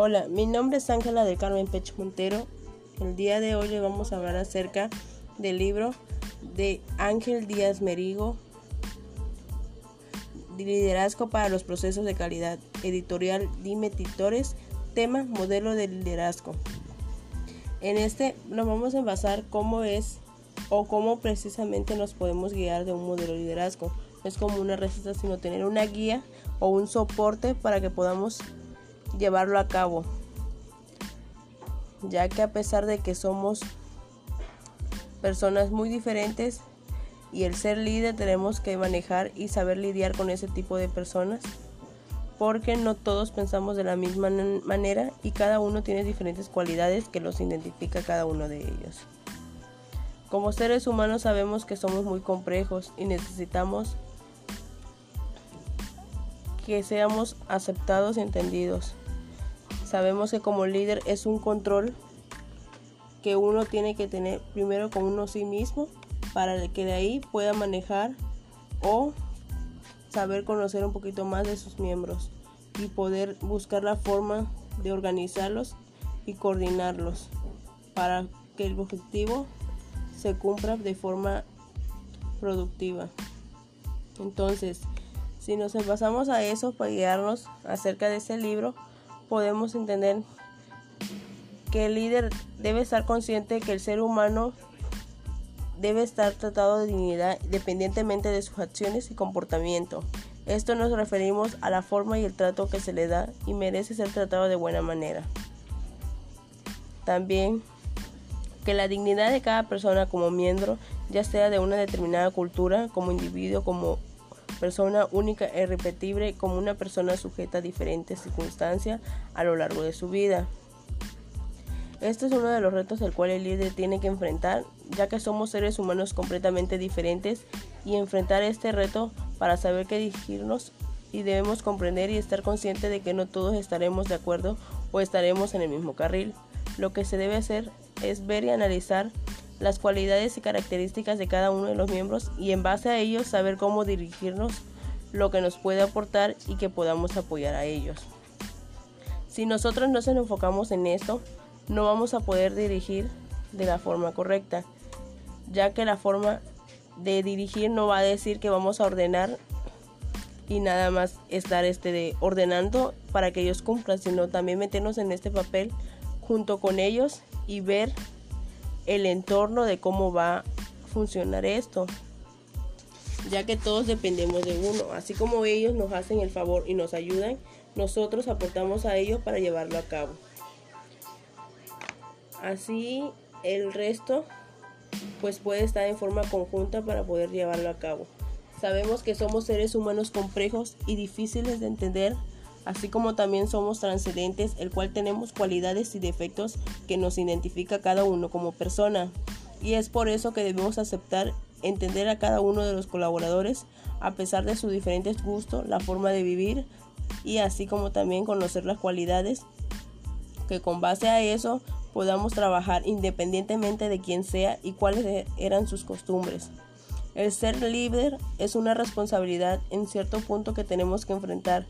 Hola, mi nombre es Ángela del Carmen Pech Montero. El día de hoy vamos a hablar acerca del libro de Ángel Díaz Merigo, Liderazgo para los procesos de calidad, editorial Dime Titores, tema Modelo de liderazgo. En este nos vamos a basar cómo es o cómo precisamente nos podemos guiar de un modelo de liderazgo. No es como una receta, sino tener una guía o un soporte para que podamos llevarlo a cabo. Ya que a pesar de que somos personas muy diferentes y el ser líder tenemos que manejar y saber lidiar con ese tipo de personas porque no todos pensamos de la misma manera y cada uno tiene diferentes cualidades que los identifica cada uno de ellos. Como seres humanos sabemos que somos muy complejos y necesitamos que seamos aceptados y entendidos. Sabemos que como líder es un control que uno tiene que tener primero con uno sí mismo para que de ahí pueda manejar o saber conocer un poquito más de sus miembros y poder buscar la forma de organizarlos y coordinarlos para que el objetivo se cumpla de forma productiva. Entonces, si nos basamos a eso para guiarnos acerca de ese libro, podemos entender que el líder debe estar consciente que el ser humano debe estar tratado de dignidad independientemente de sus acciones y comportamiento. Esto nos referimos a la forma y el trato que se le da y merece ser tratado de buena manera. También que la dignidad de cada persona como miembro, ya sea de una determinada cultura, como individuo, como persona única e irrepetible, como una persona sujeta a diferentes circunstancias a lo largo de su vida. Este es uno de los retos al cual el líder tiene que enfrentar, ya que somos seres humanos completamente diferentes y enfrentar este reto para saber qué dirigirnos y debemos comprender y estar conscientes de que no todos estaremos de acuerdo o estaremos en el mismo carril. Lo que se debe hacer es ver y analizar las cualidades y características de cada uno de los miembros y en base a ellos saber cómo dirigirnos, lo que nos puede aportar y que podamos apoyar a ellos. Si nosotros no nos enfocamos en esto, no vamos a poder dirigir de la forma correcta, ya que la forma de dirigir no va a decir que vamos a ordenar y nada más estar este de ordenando para que ellos cumplan, sino también meternos en este papel junto con ellos y ver el entorno de cómo va a funcionar esto, ya que todos dependemos de uno, así como ellos nos hacen el favor y nos ayudan, nosotros aportamos a ellos para llevarlo a cabo. Así el resto pues puede estar en forma conjunta para poder llevarlo a cabo. Sabemos que somos seres humanos complejos y difíciles de entender así como también somos transcendentes, el cual tenemos cualidades y defectos que nos identifica cada uno como persona. Y es por eso que debemos aceptar, entender a cada uno de los colaboradores, a pesar de sus diferentes gustos, la forma de vivir y así como también conocer las cualidades que con base a eso podamos trabajar independientemente de quién sea y cuáles eran sus costumbres. El ser líder es una responsabilidad en cierto punto que tenemos que enfrentar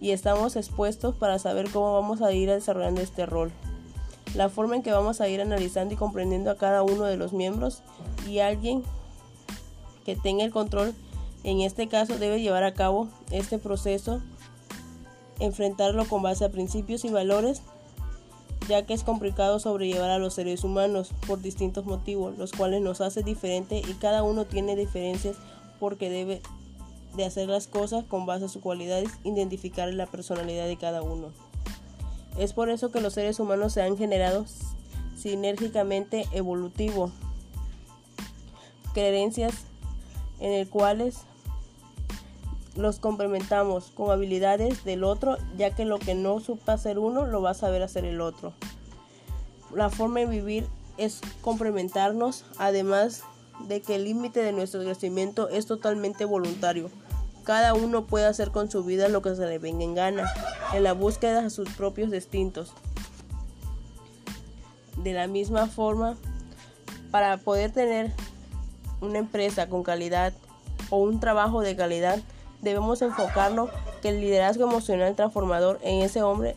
y estamos expuestos para saber cómo vamos a ir desarrollando este rol. La forma en que vamos a ir analizando y comprendiendo a cada uno de los miembros y alguien que tenga el control en este caso debe llevar a cabo este proceso, enfrentarlo con base a principios y valores, ya que es complicado sobrellevar a los seres humanos por distintos motivos, los cuales nos hace diferente y cada uno tiene diferencias porque debe de hacer las cosas con base a sus cualidades, identificar la personalidad de cada uno. Es por eso que los seres humanos se han generado sinérgicamente evolutivo, creencias en el cuales los complementamos con habilidades del otro, ya que lo que no supa hacer uno lo va a saber hacer el otro. La forma de vivir es complementarnos, además de que el límite de nuestro crecimiento es totalmente voluntario. Cada uno puede hacer con su vida lo que se le venga en gana, en la búsqueda de sus propios destinos. De la misma forma, para poder tener una empresa con calidad o un trabajo de calidad, debemos enfocarnos que el liderazgo emocional transformador en ese hombre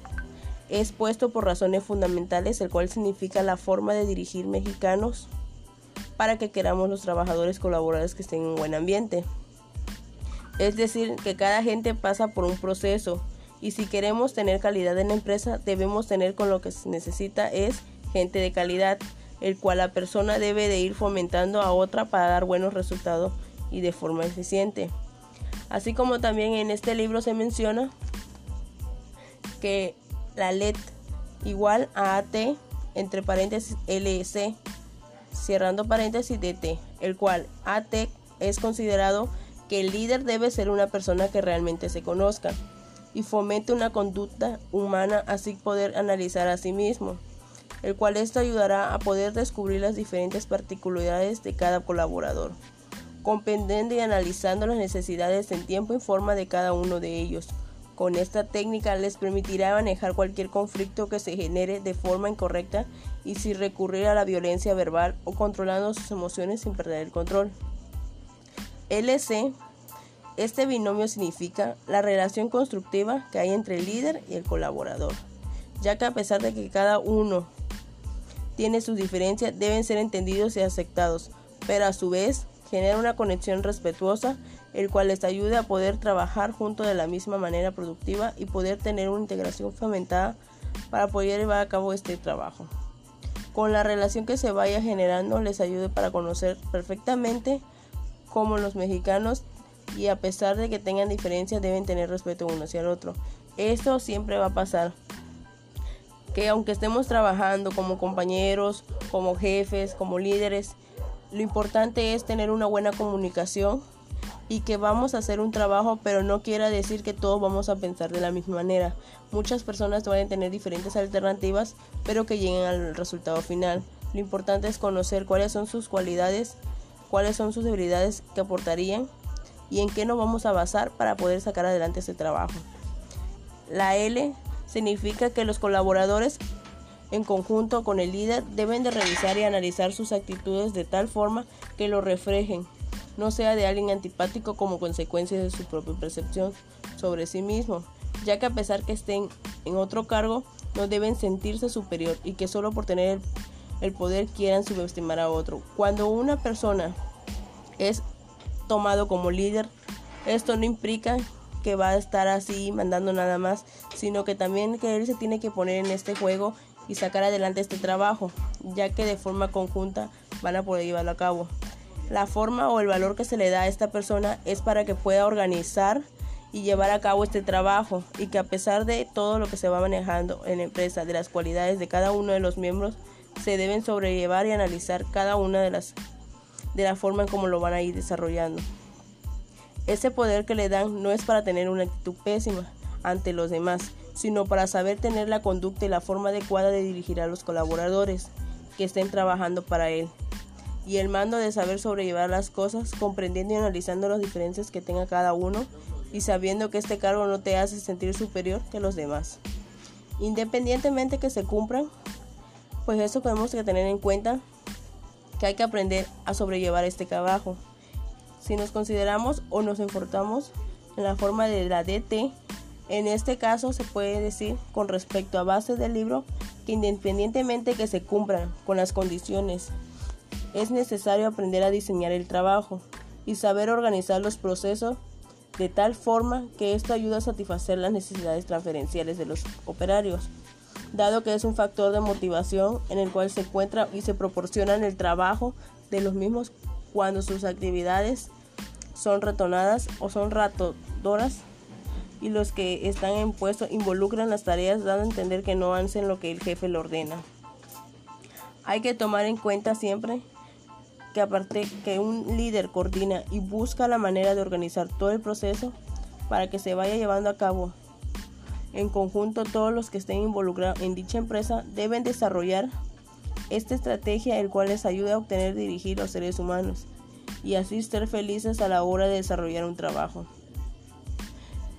es puesto por razones fundamentales, el cual significa la forma de dirigir mexicanos para que queramos los trabajadores colaboradores que estén en un buen ambiente. Es decir, que cada gente pasa por un proceso y si queremos tener calidad en la empresa debemos tener con lo que se necesita es gente de calidad, el cual la persona debe de ir fomentando a otra para dar buenos resultados y de forma eficiente. Así como también en este libro se menciona que la LED igual a AT entre paréntesis LC cerrando paréntesis DT, el cual AT es considerado que el líder debe ser una persona que realmente se conozca y fomente una conducta humana así poder analizar a sí mismo, el cual esto ayudará a poder descubrir las diferentes particularidades de cada colaborador, comprendiendo y analizando las necesidades en tiempo y forma de cada uno de ellos. Con esta técnica les permitirá manejar cualquier conflicto que se genere de forma incorrecta y sin recurrir a la violencia verbal o controlando sus emociones sin perder el control. LC este binomio significa la relación constructiva que hay entre el líder y el colaborador, ya que a pesar de que cada uno tiene sus diferencias, deben ser entendidos y aceptados, pero a su vez genera una conexión respetuosa, el cual les ayude a poder trabajar juntos de la misma manera productiva y poder tener una integración fomentada para poder llevar a cabo este trabajo. Con la relación que se vaya generando les ayude para conocer perfectamente cómo los mexicanos y a pesar de que tengan diferencias deben tener respeto uno hacia el otro. Esto siempre va a pasar. Que aunque estemos trabajando como compañeros, como jefes, como líderes, lo importante es tener una buena comunicación y que vamos a hacer un trabajo, pero no quiera decir que todos vamos a pensar de la misma manera. Muchas personas pueden tener diferentes alternativas, pero que lleguen al resultado final. Lo importante es conocer cuáles son sus cualidades, cuáles son sus debilidades que aportarían y en qué nos vamos a basar para poder sacar adelante este trabajo. La L significa que los colaboradores en conjunto con el líder deben de revisar y analizar sus actitudes de tal forma que lo reflejen, no sea de alguien antipático como consecuencia de su propia percepción sobre sí mismo, ya que a pesar que estén en otro cargo, no deben sentirse superior y que solo por tener el poder quieran subestimar a otro. Cuando una persona es tomado como líder, esto no implica que va a estar así mandando nada más, sino que también que él se tiene que poner en este juego y sacar adelante este trabajo, ya que de forma conjunta van a poder llevarlo a cabo. La forma o el valor que se le da a esta persona es para que pueda organizar y llevar a cabo este trabajo y que a pesar de todo lo que se va manejando en la empresa, de las cualidades de cada uno de los miembros, se deben sobrellevar y analizar cada una de las de la forma en cómo lo van a ir desarrollando. Ese poder que le dan no es para tener una actitud pésima ante los demás, sino para saber tener la conducta y la forma adecuada de dirigir a los colaboradores que estén trabajando para él. Y el mando de saber sobrellevar las cosas, comprendiendo y analizando las diferencias que tenga cada uno y sabiendo que este cargo no te hace sentir superior que los demás. Independientemente que se cumplan, pues eso tenemos que tener en cuenta que hay que aprender a sobrellevar este trabajo. Si nos consideramos o nos importamos en la forma de la DT, en este caso se puede decir con respecto a base del libro que independientemente que se cumplan con las condiciones, es necesario aprender a diseñar el trabajo y saber organizar los procesos de tal forma que esto ayuda a satisfacer las necesidades transferenciales de los operarios dado que es un factor de motivación en el cual se encuentra y se proporciona en el trabajo de los mismos cuando sus actividades son retonadas o son ratodoras y los que están en puesto involucran las tareas dando a entender que no hacen lo que el jefe le ordena. Hay que tomar en cuenta siempre que aparte que un líder coordina y busca la manera de organizar todo el proceso para que se vaya llevando a cabo en conjunto, todos los que estén involucrados en dicha empresa deben desarrollar esta estrategia, el cual les ayuda a obtener dirigir los seres humanos y así ser felices a la hora de desarrollar un trabajo,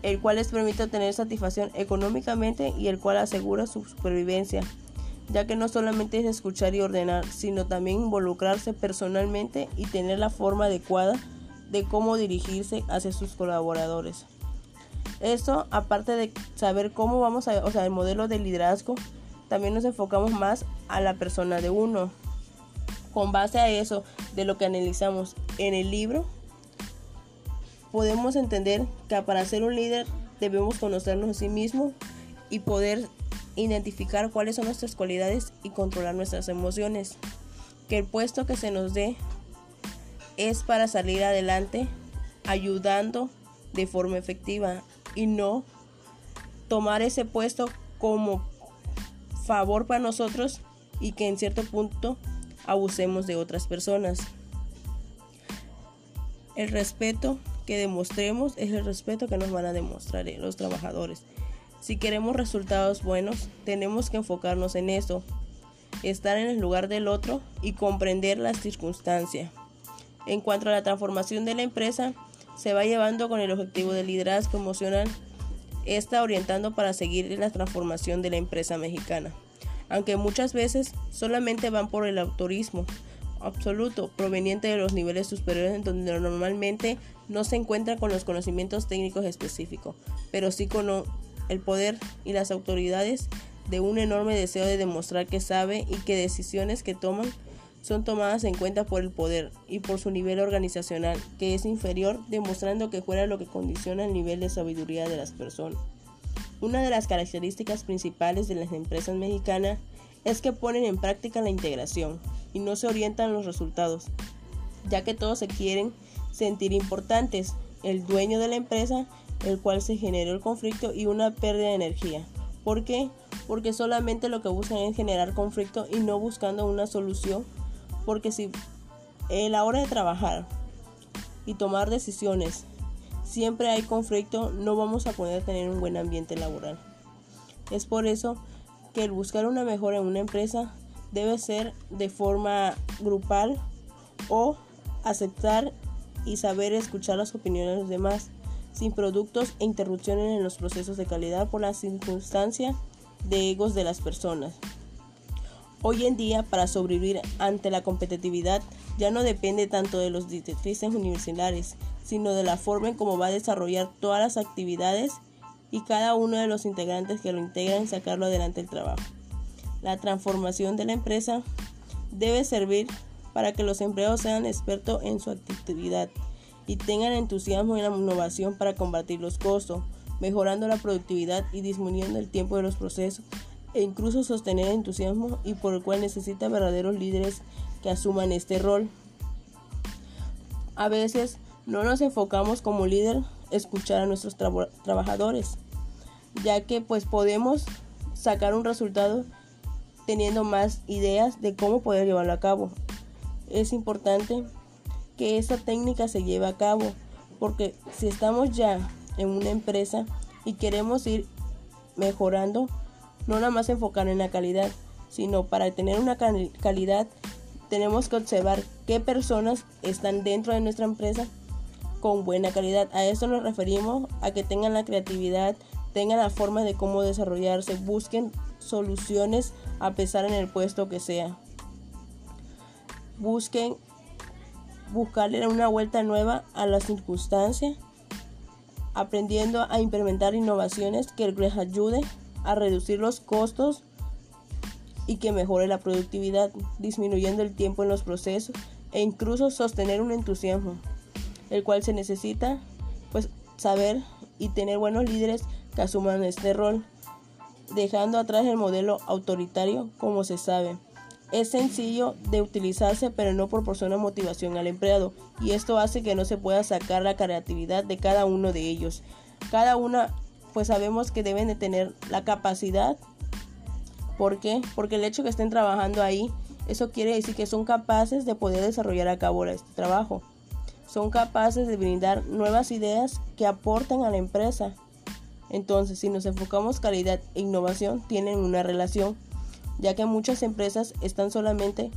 el cual les permite obtener satisfacción económicamente y el cual asegura su supervivencia, ya que no solamente es escuchar y ordenar, sino también involucrarse personalmente y tener la forma adecuada de cómo dirigirse hacia sus colaboradores. Esto, aparte de saber cómo vamos a, o sea, el modelo de liderazgo, también nos enfocamos más a la persona de uno. Con base a eso, de lo que analizamos en el libro, podemos entender que para ser un líder debemos conocernos a sí mismos y poder identificar cuáles son nuestras cualidades y controlar nuestras emociones. Que el puesto que se nos dé es para salir adelante ayudando de forma efectiva y no tomar ese puesto como favor para nosotros y que en cierto punto abusemos de otras personas. El respeto que demostremos es el respeto que nos van a demostrar los trabajadores. Si queremos resultados buenos, tenemos que enfocarnos en eso, estar en el lugar del otro y comprender las circunstancias. En cuanto a la transformación de la empresa, se va llevando con el objetivo de liderazgo emocional, está orientando para seguir la transformación de la empresa mexicana, aunque muchas veces solamente van por el autorismo absoluto proveniente de los niveles superiores en donde normalmente no se encuentran con los conocimientos técnicos específicos, pero sí con el poder y las autoridades de un enorme deseo de demostrar que sabe y que decisiones que toman son tomadas en cuenta por el poder y por su nivel organizacional, que es inferior, demostrando que fuera lo que condiciona el nivel de sabiduría de las personas. Una de las características principales de las empresas mexicanas es que ponen en práctica la integración y no se orientan los resultados, ya que todos se quieren sentir importantes, el dueño de la empresa, el cual se generó el conflicto y una pérdida de energía. ¿Por qué? Porque solamente lo que buscan es generar conflicto y no buscando una solución porque si en la hora de trabajar y tomar decisiones siempre hay conflicto, no vamos a poder tener un buen ambiente laboral. Es por eso que el buscar una mejora en una empresa debe ser de forma grupal o aceptar y saber escuchar las opiniones de los demás sin productos e interrupciones en los procesos de calidad por la circunstancia de egos de las personas. Hoy en día, para sobrevivir ante la competitividad, ya no depende tanto de los directrices universitarios, sino de la forma en cómo va a desarrollar todas las actividades y cada uno de los integrantes que lo integran sacarlo adelante el trabajo. La transformación de la empresa debe servir para que los empleados sean expertos en su actividad y tengan entusiasmo en la innovación para combatir los costos, mejorando la productividad y disminuyendo el tiempo de los procesos e incluso sostener entusiasmo y por el cual necesita verdaderos líderes que asuman este rol. A veces no nos enfocamos como líder escuchar a nuestros trabajadores, ya que pues podemos sacar un resultado teniendo más ideas de cómo poder llevarlo a cabo. Es importante que esa técnica se lleve a cabo, porque si estamos ya en una empresa y queremos ir mejorando, no nada más enfocar en la calidad, sino para tener una calidad tenemos que observar qué personas están dentro de nuestra empresa con buena calidad. A eso nos referimos a que tengan la creatividad, tengan la forma de cómo desarrollarse, busquen soluciones a pesar en el puesto que sea. Busquen buscarle una vuelta nueva a las circunstancias, aprendiendo a implementar innovaciones que les ayude a reducir los costos y que mejore la productividad, disminuyendo el tiempo en los procesos e incluso sostener un entusiasmo, el cual se necesita pues saber y tener buenos líderes que asuman este rol, dejando atrás el modelo autoritario como se sabe. Es sencillo de utilizarse pero no proporciona motivación al empleado y esto hace que no se pueda sacar la creatividad de cada uno de ellos. Cada una pues sabemos que deben de tener la capacidad. ¿Por qué? Porque el hecho que estén trabajando ahí, eso quiere decir que son capaces de poder desarrollar a cabo este trabajo. Son capaces de brindar nuevas ideas que aporten a la empresa. Entonces, si nos enfocamos calidad e innovación, tienen una relación, ya que muchas empresas están solamente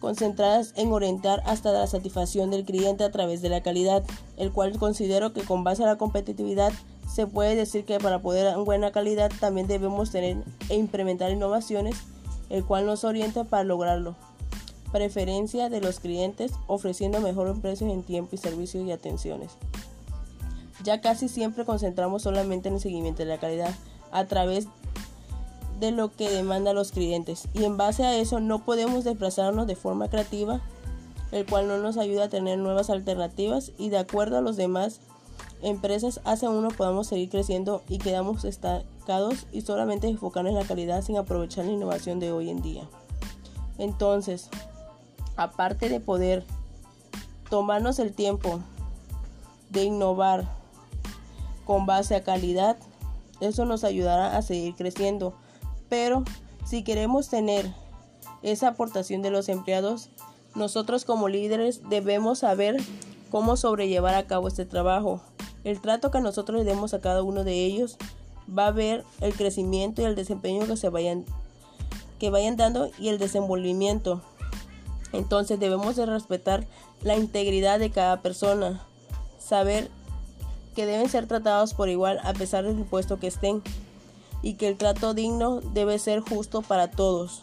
concentradas en orientar hasta la satisfacción del cliente a través de la calidad, el cual considero que con base a la competitividad se puede decir que para poder buena calidad también debemos tener e implementar innovaciones, el cual nos orienta para lograrlo. Preferencia de los clientes ofreciendo mejores precios en tiempo y servicios y atenciones. Ya casi siempre concentramos solamente en el seguimiento de la calidad a través de lo que demandan los clientes y en base a eso no podemos desplazarnos de forma creativa, el cual no nos ayuda a tener nuevas alternativas y de acuerdo a los demás empresas hace uno podamos seguir creciendo y quedamos estancados y solamente enfocarnos en la calidad sin aprovechar la innovación de hoy en día. Entonces, aparte de poder tomarnos el tiempo de innovar con base a calidad, eso nos ayudará a seguir creciendo. Pero si queremos tener esa aportación de los empleados, nosotros como líderes debemos saber cómo sobrellevar a cabo este trabajo. El trato que nosotros le demos a cada uno de ellos va a ver el crecimiento y el desempeño que se vayan que vayan dando y el desenvolvimiento. Entonces debemos de respetar la integridad de cada persona, saber que deben ser tratados por igual a pesar del puesto que estén y que el trato digno debe ser justo para todos,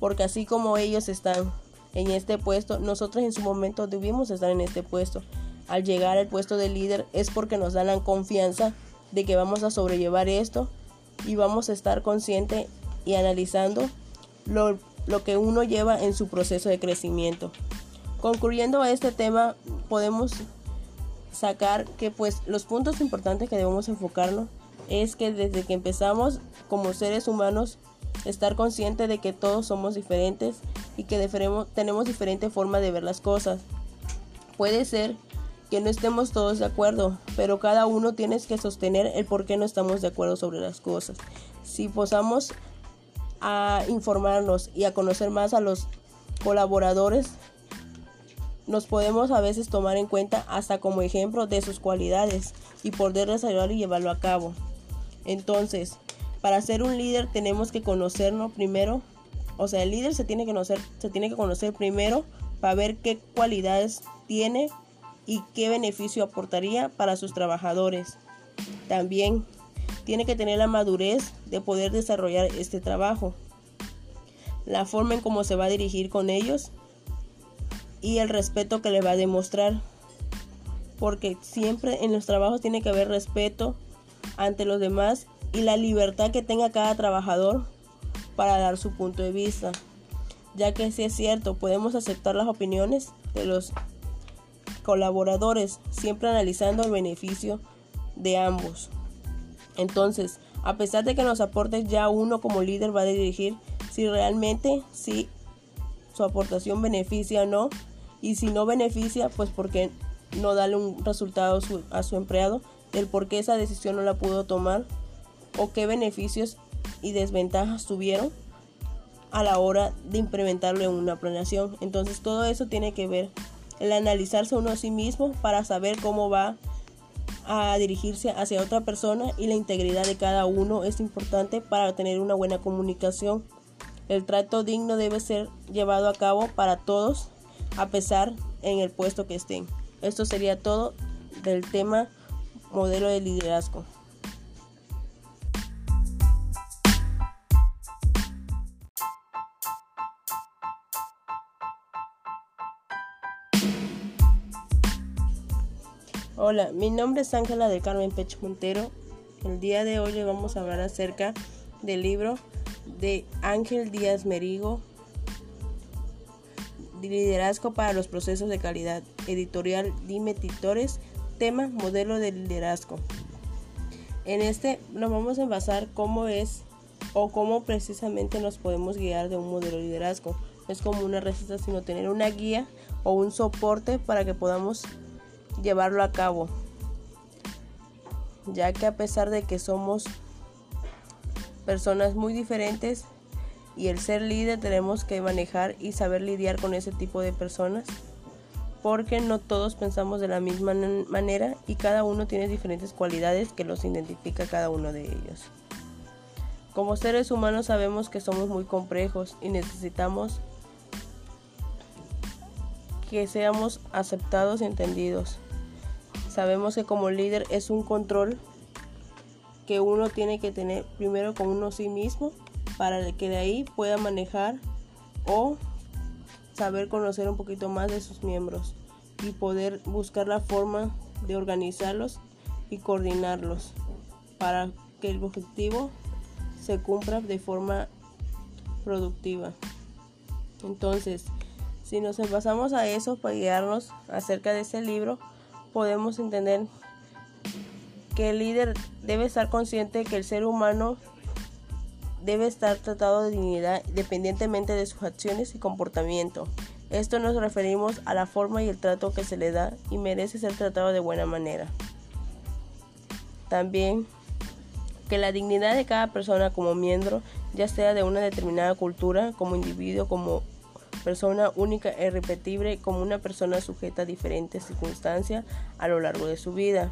porque así como ellos están en este puesto, nosotros en su momento debimos estar en este puesto. Al llegar al puesto de líder es porque nos dan la confianza de que vamos a sobrellevar esto y vamos a estar conscientes y analizando lo, lo que uno lleva en su proceso de crecimiento. Concluyendo a este tema, podemos sacar que pues los puntos importantes que debemos enfocarnos es que desde que empezamos como seres humanos estar consciente de que todos somos diferentes y que tenemos diferente forma de ver las cosas. Puede ser que no estemos todos de acuerdo, pero cada uno tiene que sostener el por qué no estamos de acuerdo sobre las cosas. Si posamos a informarnos y a conocer más a los colaboradores, nos podemos a veces tomar en cuenta hasta como ejemplo de sus cualidades y poder desarrollarlo y llevarlo a cabo. Entonces, para ser un líder tenemos que conocernos primero, o sea, el líder se tiene que conocer, se tiene que conocer primero para ver qué cualidades tiene y qué beneficio aportaría para sus trabajadores. También tiene que tener la madurez de poder desarrollar este trabajo, la forma en cómo se va a dirigir con ellos y el respeto que le va a demostrar. Porque siempre en los trabajos tiene que haber respeto ante los demás y la libertad que tenga cada trabajador para dar su punto de vista. Ya que si es cierto, podemos aceptar las opiniones de los colaboradores, siempre analizando el beneficio de ambos. Entonces, a pesar de que nos aporte ya uno como líder va a dirigir si realmente si su aportación beneficia o no. Y si no beneficia, pues porque no darle un resultado a su empleado del por qué esa decisión no la pudo tomar o qué beneficios y desventajas tuvieron a la hora de implementarlo en una planeación. Entonces todo eso tiene que ver el analizarse uno a sí mismo para saber cómo va a dirigirse hacia otra persona y la integridad de cada uno es importante para tener una buena comunicación. El trato digno debe ser llevado a cabo para todos a pesar en el puesto que estén. Esto sería todo del tema modelo de liderazgo. Hola, mi nombre es Ángela del Carmen Pecho Montero. El día de hoy vamos a hablar acerca del libro de Ángel Díaz Merigo, Liderazgo para los procesos de calidad, editorial Dime Titores, tema modelo de liderazgo. En este nos vamos a basar cómo es o cómo precisamente nos podemos guiar de un modelo de liderazgo. No es como una receta, sino tener una guía o un soporte para que podamos llevarlo a cabo, ya que a pesar de que somos personas muy diferentes y el ser líder tenemos que manejar y saber lidiar con ese tipo de personas porque no todos pensamos de la misma manera y cada uno tiene diferentes cualidades que los identifica cada uno de ellos. Como seres humanos sabemos que somos muy complejos y necesitamos que seamos aceptados y entendidos. Sabemos que como líder es un control que uno tiene que tener primero con uno sí mismo para que de ahí pueda manejar o saber conocer un poquito más de sus miembros y poder buscar la forma de organizarlos y coordinarlos para que el objetivo se cumpla de forma productiva. Entonces, si nos basamos a eso para guiarnos acerca de este libro, podemos entender que el líder debe estar consciente que el ser humano debe estar tratado de dignidad independientemente de sus acciones y comportamiento. Esto nos referimos a la forma y el trato que se le da y merece ser tratado de buena manera. También que la dignidad de cada persona como miembro, ya sea de una determinada cultura, como individuo, como persona única e irrepetible, como una persona sujeta a diferentes circunstancias a lo largo de su vida.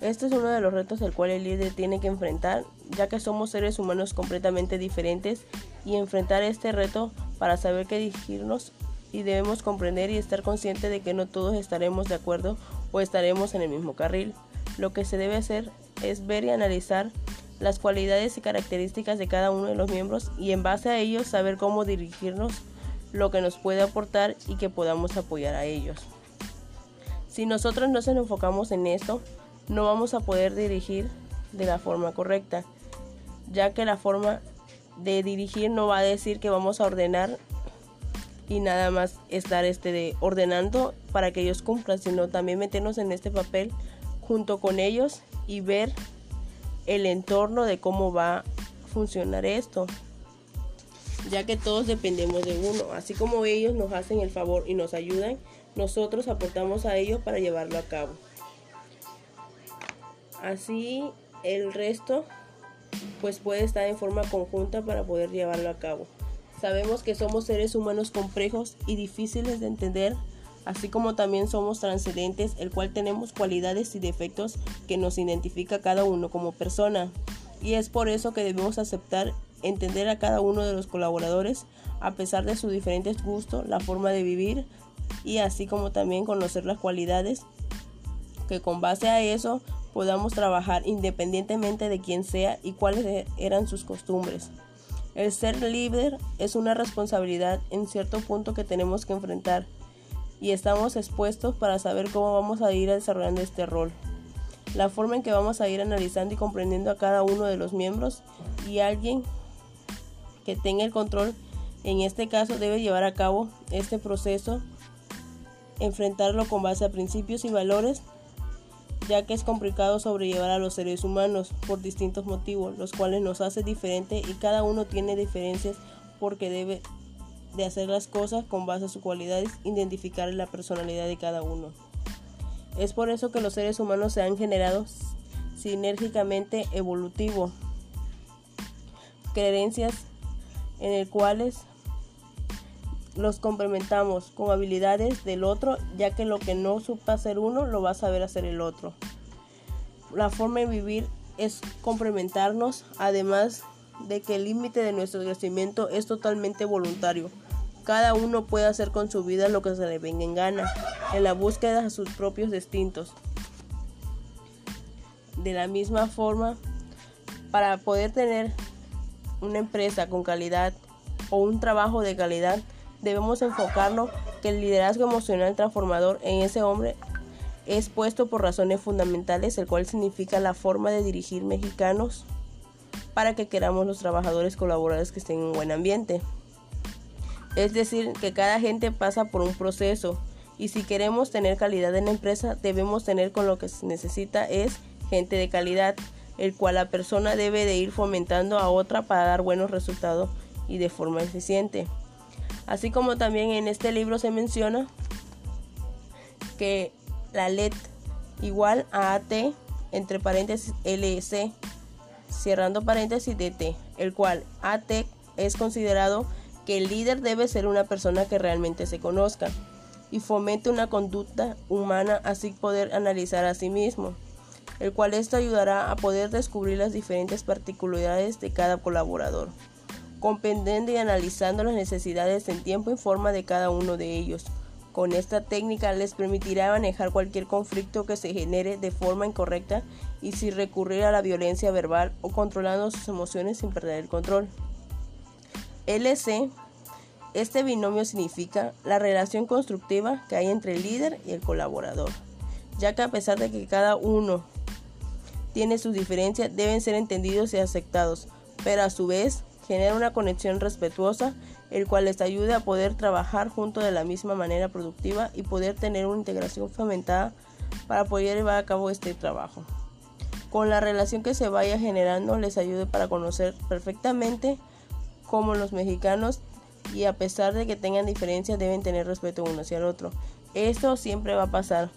Este es uno de los retos al cual el líder tiene que enfrentar, ya que somos seres humanos completamente diferentes y enfrentar este reto para saber qué dirigirnos y debemos comprender y estar conscientes de que no todos estaremos de acuerdo o estaremos en el mismo carril. Lo que se debe hacer es ver y analizar las cualidades y características de cada uno de los miembros y en base a ellos saber cómo dirigirnos, lo que nos puede aportar y que podamos apoyar a ellos. Si nosotros no nos enfocamos en esto, no vamos a poder dirigir de la forma correcta, ya que la forma de dirigir no va a decir que vamos a ordenar y nada más estar este de ordenando para que ellos cumplan, sino también meternos en este papel junto con ellos y ver el entorno de cómo va a funcionar esto, ya que todos dependemos de uno, así como ellos nos hacen el favor y nos ayudan, nosotros aportamos a ellos para llevarlo a cabo. Así el resto pues puede estar en forma conjunta para poder llevarlo a cabo. Sabemos que somos seres humanos complejos y difíciles de entender, así como también somos transcendentes, el cual tenemos cualidades y defectos que nos identifica cada uno como persona. Y es por eso que debemos aceptar, entender a cada uno de los colaboradores, a pesar de sus diferentes gustos, la forma de vivir y así como también conocer las cualidades que con base a eso podamos trabajar independientemente de quién sea y cuáles eran sus costumbres. El ser líder es una responsabilidad en cierto punto que tenemos que enfrentar y estamos expuestos para saber cómo vamos a ir desarrollando este rol. La forma en que vamos a ir analizando y comprendiendo a cada uno de los miembros y alguien que tenga el control en este caso debe llevar a cabo este proceso, enfrentarlo con base a principios y valores ya que es complicado sobrellevar a los seres humanos por distintos motivos, los cuales nos hace diferente y cada uno tiene diferencias porque debe de hacer las cosas con base a sus cualidades, identificar la personalidad de cada uno. Es por eso que los seres humanos se han generado sinérgicamente evolutivo, creencias en el cuales los complementamos con habilidades del otro, ya que lo que no supa hacer uno lo va a saber hacer el otro. La forma de vivir es complementarnos, además de que el límite de nuestro crecimiento es totalmente voluntario. Cada uno puede hacer con su vida lo que se le venga en gana, en la búsqueda de sus propios destinos. De la misma forma, para poder tener una empresa con calidad o un trabajo de calidad, debemos enfocarnos que el liderazgo emocional transformador en ese hombre es puesto por razones fundamentales, el cual significa la forma de dirigir mexicanos para que queramos los trabajadores colaboradores que estén en un buen ambiente. Es decir, que cada gente pasa por un proceso y si queremos tener calidad en la empresa debemos tener con lo que se necesita es gente de calidad, el cual la persona debe de ir fomentando a otra para dar buenos resultados y de forma eficiente. Así como también en este libro se menciona que la LED igual a AT entre paréntesis LC cerrando paréntesis DT, el cual AT es considerado que el líder debe ser una persona que realmente se conozca y fomente una conducta humana así poder analizar a sí mismo, el cual esto ayudará a poder descubrir las diferentes particularidades de cada colaborador comprendiendo y analizando las necesidades en tiempo y forma de cada uno de ellos. Con esta técnica les permitirá manejar cualquier conflicto que se genere de forma incorrecta y sin recurrir a la violencia verbal o controlando sus emociones sin perder el control. LC este binomio significa la relación constructiva que hay entre el líder y el colaborador. ya que a pesar de que cada uno tiene sus diferencias, deben ser entendidos y aceptados, pero a su vez genera una conexión respetuosa, el cual les ayude a poder trabajar juntos de la misma manera productiva y poder tener una integración fomentada para poder llevar a cabo este trabajo. Con la relación que se vaya generando les ayude para conocer perfectamente cómo los mexicanos y a pesar de que tengan diferencias deben tener respeto uno hacia el otro. Esto siempre va a pasar.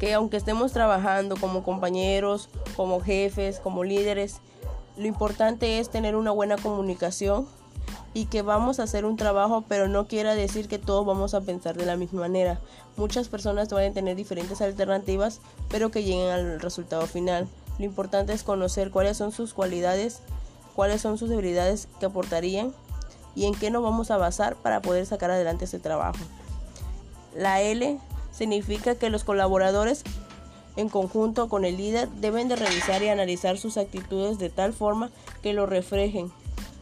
Que aunque estemos trabajando como compañeros, como jefes, como líderes, lo importante es tener una buena comunicación y que vamos a hacer un trabajo, pero no quiera decir que todos vamos a pensar de la misma manera. Muchas personas pueden tener diferentes alternativas, pero que lleguen al resultado final. Lo importante es conocer cuáles son sus cualidades, cuáles son sus debilidades que aportarían y en qué nos vamos a basar para poder sacar adelante este trabajo. La L significa que los colaboradores en conjunto con el líder deben de revisar y analizar sus actitudes de tal forma que lo reflejen,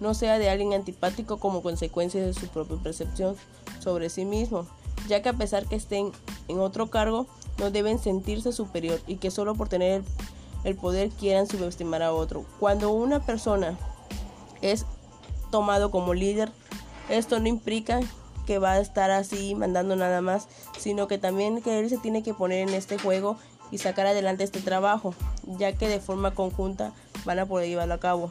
no sea de alguien antipático como consecuencia de su propia percepción sobre sí mismo, ya que a pesar que estén en otro cargo, no deben sentirse superior y que solo por tener el poder quieran subestimar a otro. Cuando una persona es tomado como líder, esto no implica que va a estar así mandando nada más, sino que también que él se tiene que poner en este juego y sacar adelante este trabajo, ya que de forma conjunta van a poder llevarlo a cabo.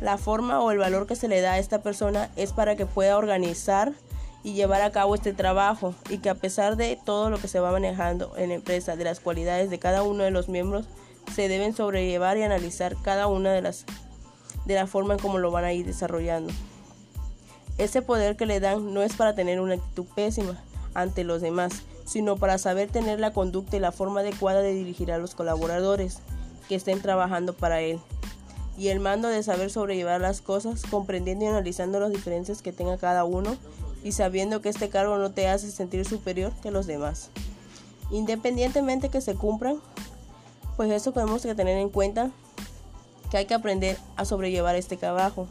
La forma o el valor que se le da a esta persona es para que pueda organizar y llevar a cabo este trabajo y que a pesar de todo lo que se va manejando en la empresa, de las cualidades de cada uno de los miembros, se deben sobrellevar y analizar cada una de las de la forma en cómo lo van a ir desarrollando. Ese poder que le dan no es para tener una actitud pésima ante los demás, sino para saber tener la conducta y la forma adecuada de dirigir a los colaboradores que estén trabajando para él. Y el mando de saber sobrellevar las cosas, comprendiendo y analizando las diferencias que tenga cada uno y sabiendo que este cargo no te hace sentir superior que los demás. Independientemente que se cumplan, pues eso tenemos que tener en cuenta que hay que aprender a sobrellevar este trabajo.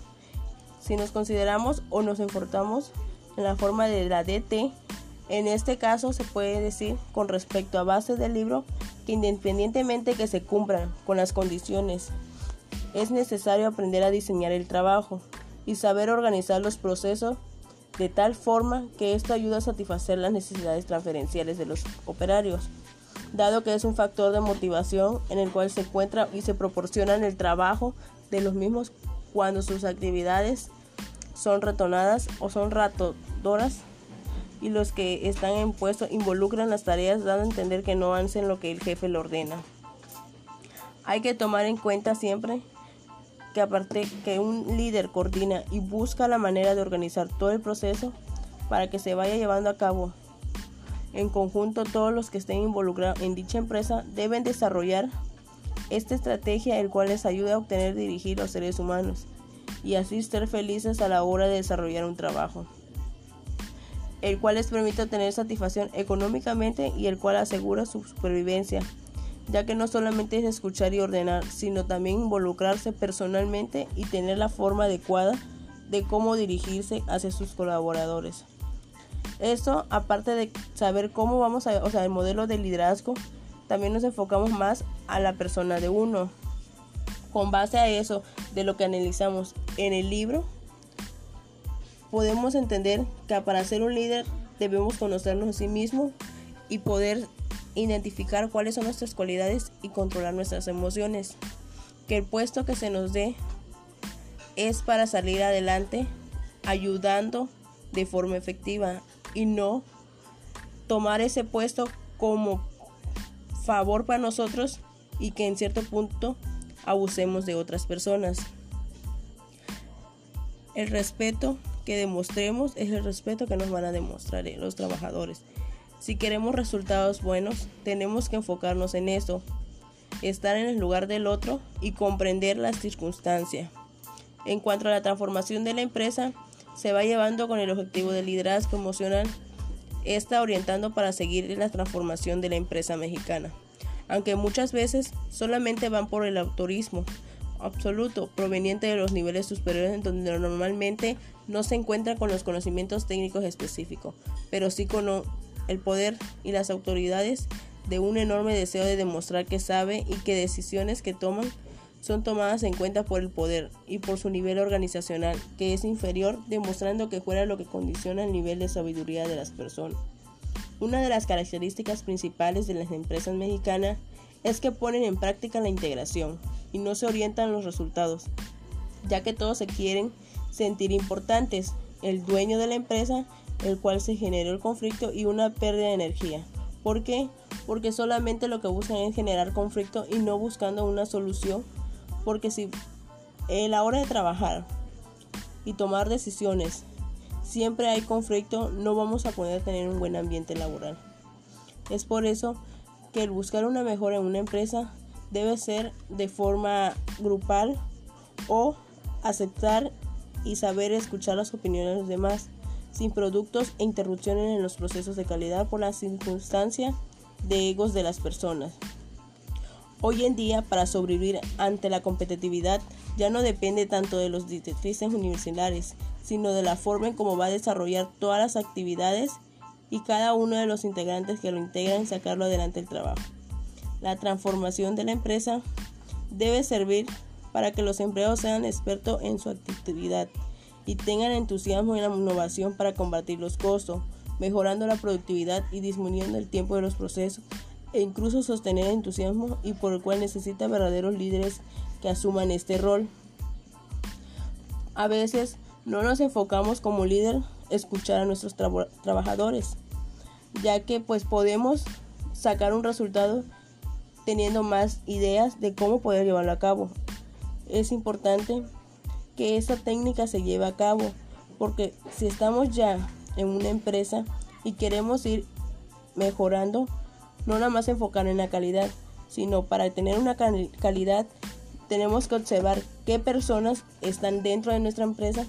Si nos consideramos o nos enfrentamos en la forma de la DT, en este caso se puede decir con respecto a base del libro que independientemente que se cumplan con las condiciones, es necesario aprender a diseñar el trabajo y saber organizar los procesos de tal forma que esto ayuda a satisfacer las necesidades transferenciales de los operarios, dado que es un factor de motivación en el cual se encuentra y se proporciona el trabajo de los mismos cuando sus actividades son retonadas o son ratodoras y los que están en puesto involucran las tareas dando a entender que no hacen lo que el jefe le ordena. Hay que tomar en cuenta siempre que aparte que un líder coordina y busca la manera de organizar todo el proceso para que se vaya llevando a cabo. En conjunto todos los que estén involucrados en dicha empresa deben desarrollar esta estrategia el cual les ayuda a obtener dirigir los seres humanos y así ser felices a la hora de desarrollar un trabajo el cual les permite tener satisfacción económicamente y el cual asegura su supervivencia, ya que no solamente es escuchar y ordenar, sino también involucrarse personalmente y tener la forma adecuada de cómo dirigirse hacia sus colaboradores. Esto, aparte de saber cómo vamos a, o sea, el modelo de liderazgo, también nos enfocamos más a la persona de uno. Con base a eso, de lo que analizamos en el libro, podemos entender que para ser un líder debemos conocernos a sí mismos y poder identificar cuáles son nuestras cualidades y controlar nuestras emociones. Que el puesto que se nos dé es para salir adelante ayudando de forma efectiva y no tomar ese puesto como favor para nosotros y que en cierto punto abusemos de otras personas. El respeto que demostremos es el respeto que nos van a demostrar los trabajadores. Si queremos resultados buenos, tenemos que enfocarnos en eso, estar en el lugar del otro y comprender las circunstancias. En cuanto a la transformación de la empresa, se va llevando con el objetivo de liderazgo emocional, está orientando para seguir la transformación de la empresa mexicana, aunque muchas veces solamente van por el autorismo, absoluto proveniente de los niveles superiores en donde normalmente no se encuentra con los conocimientos técnicos específicos, pero sí con el poder y las autoridades de un enorme deseo de demostrar que sabe y que decisiones que toman son tomadas en cuenta por el poder y por su nivel organizacional, que es inferior, demostrando que fuera lo que condiciona el nivel de sabiduría de las personas. Una de las características principales de las empresas mexicanas es que ponen en práctica la integración y no se orientan los resultados, ya que todos se quieren sentir importantes, el dueño de la empresa, el cual se generó el conflicto y una pérdida de energía. ¿Por qué? Porque solamente lo que buscan es generar conflicto y no buscando una solución. Porque si a la hora de trabajar y tomar decisiones siempre hay conflicto, no vamos a poder tener un buen ambiente laboral. Es por eso que el buscar una mejora en una empresa debe ser de forma grupal o aceptar y saber escuchar las opiniones de los demás, sin productos e interrupciones en los procesos de calidad por la circunstancia de egos de las personas. Hoy en día, para sobrevivir ante la competitividad, ya no depende tanto de los directrices universitarios, sino de la forma en cómo va a desarrollar todas las actividades y cada uno de los integrantes que lo integran sacarlo adelante el trabajo. La transformación de la empresa debe servir para que los empleados sean expertos en su actividad y tengan entusiasmo en la innovación para combatir los costos, mejorando la productividad y disminuyendo el tiempo de los procesos e incluso sostener entusiasmo y por el cual necesita verdaderos líderes que asuman este rol. A veces no nos enfocamos como líder escuchar a nuestros trabajadores, ya que pues podemos sacar un resultado teniendo más ideas de cómo poder llevarlo a cabo. Es importante que esta técnica se lleve a cabo, porque si estamos ya en una empresa y queremos ir mejorando, no nada más enfocar en la calidad, sino para tener una calidad tenemos que observar qué personas están dentro de nuestra empresa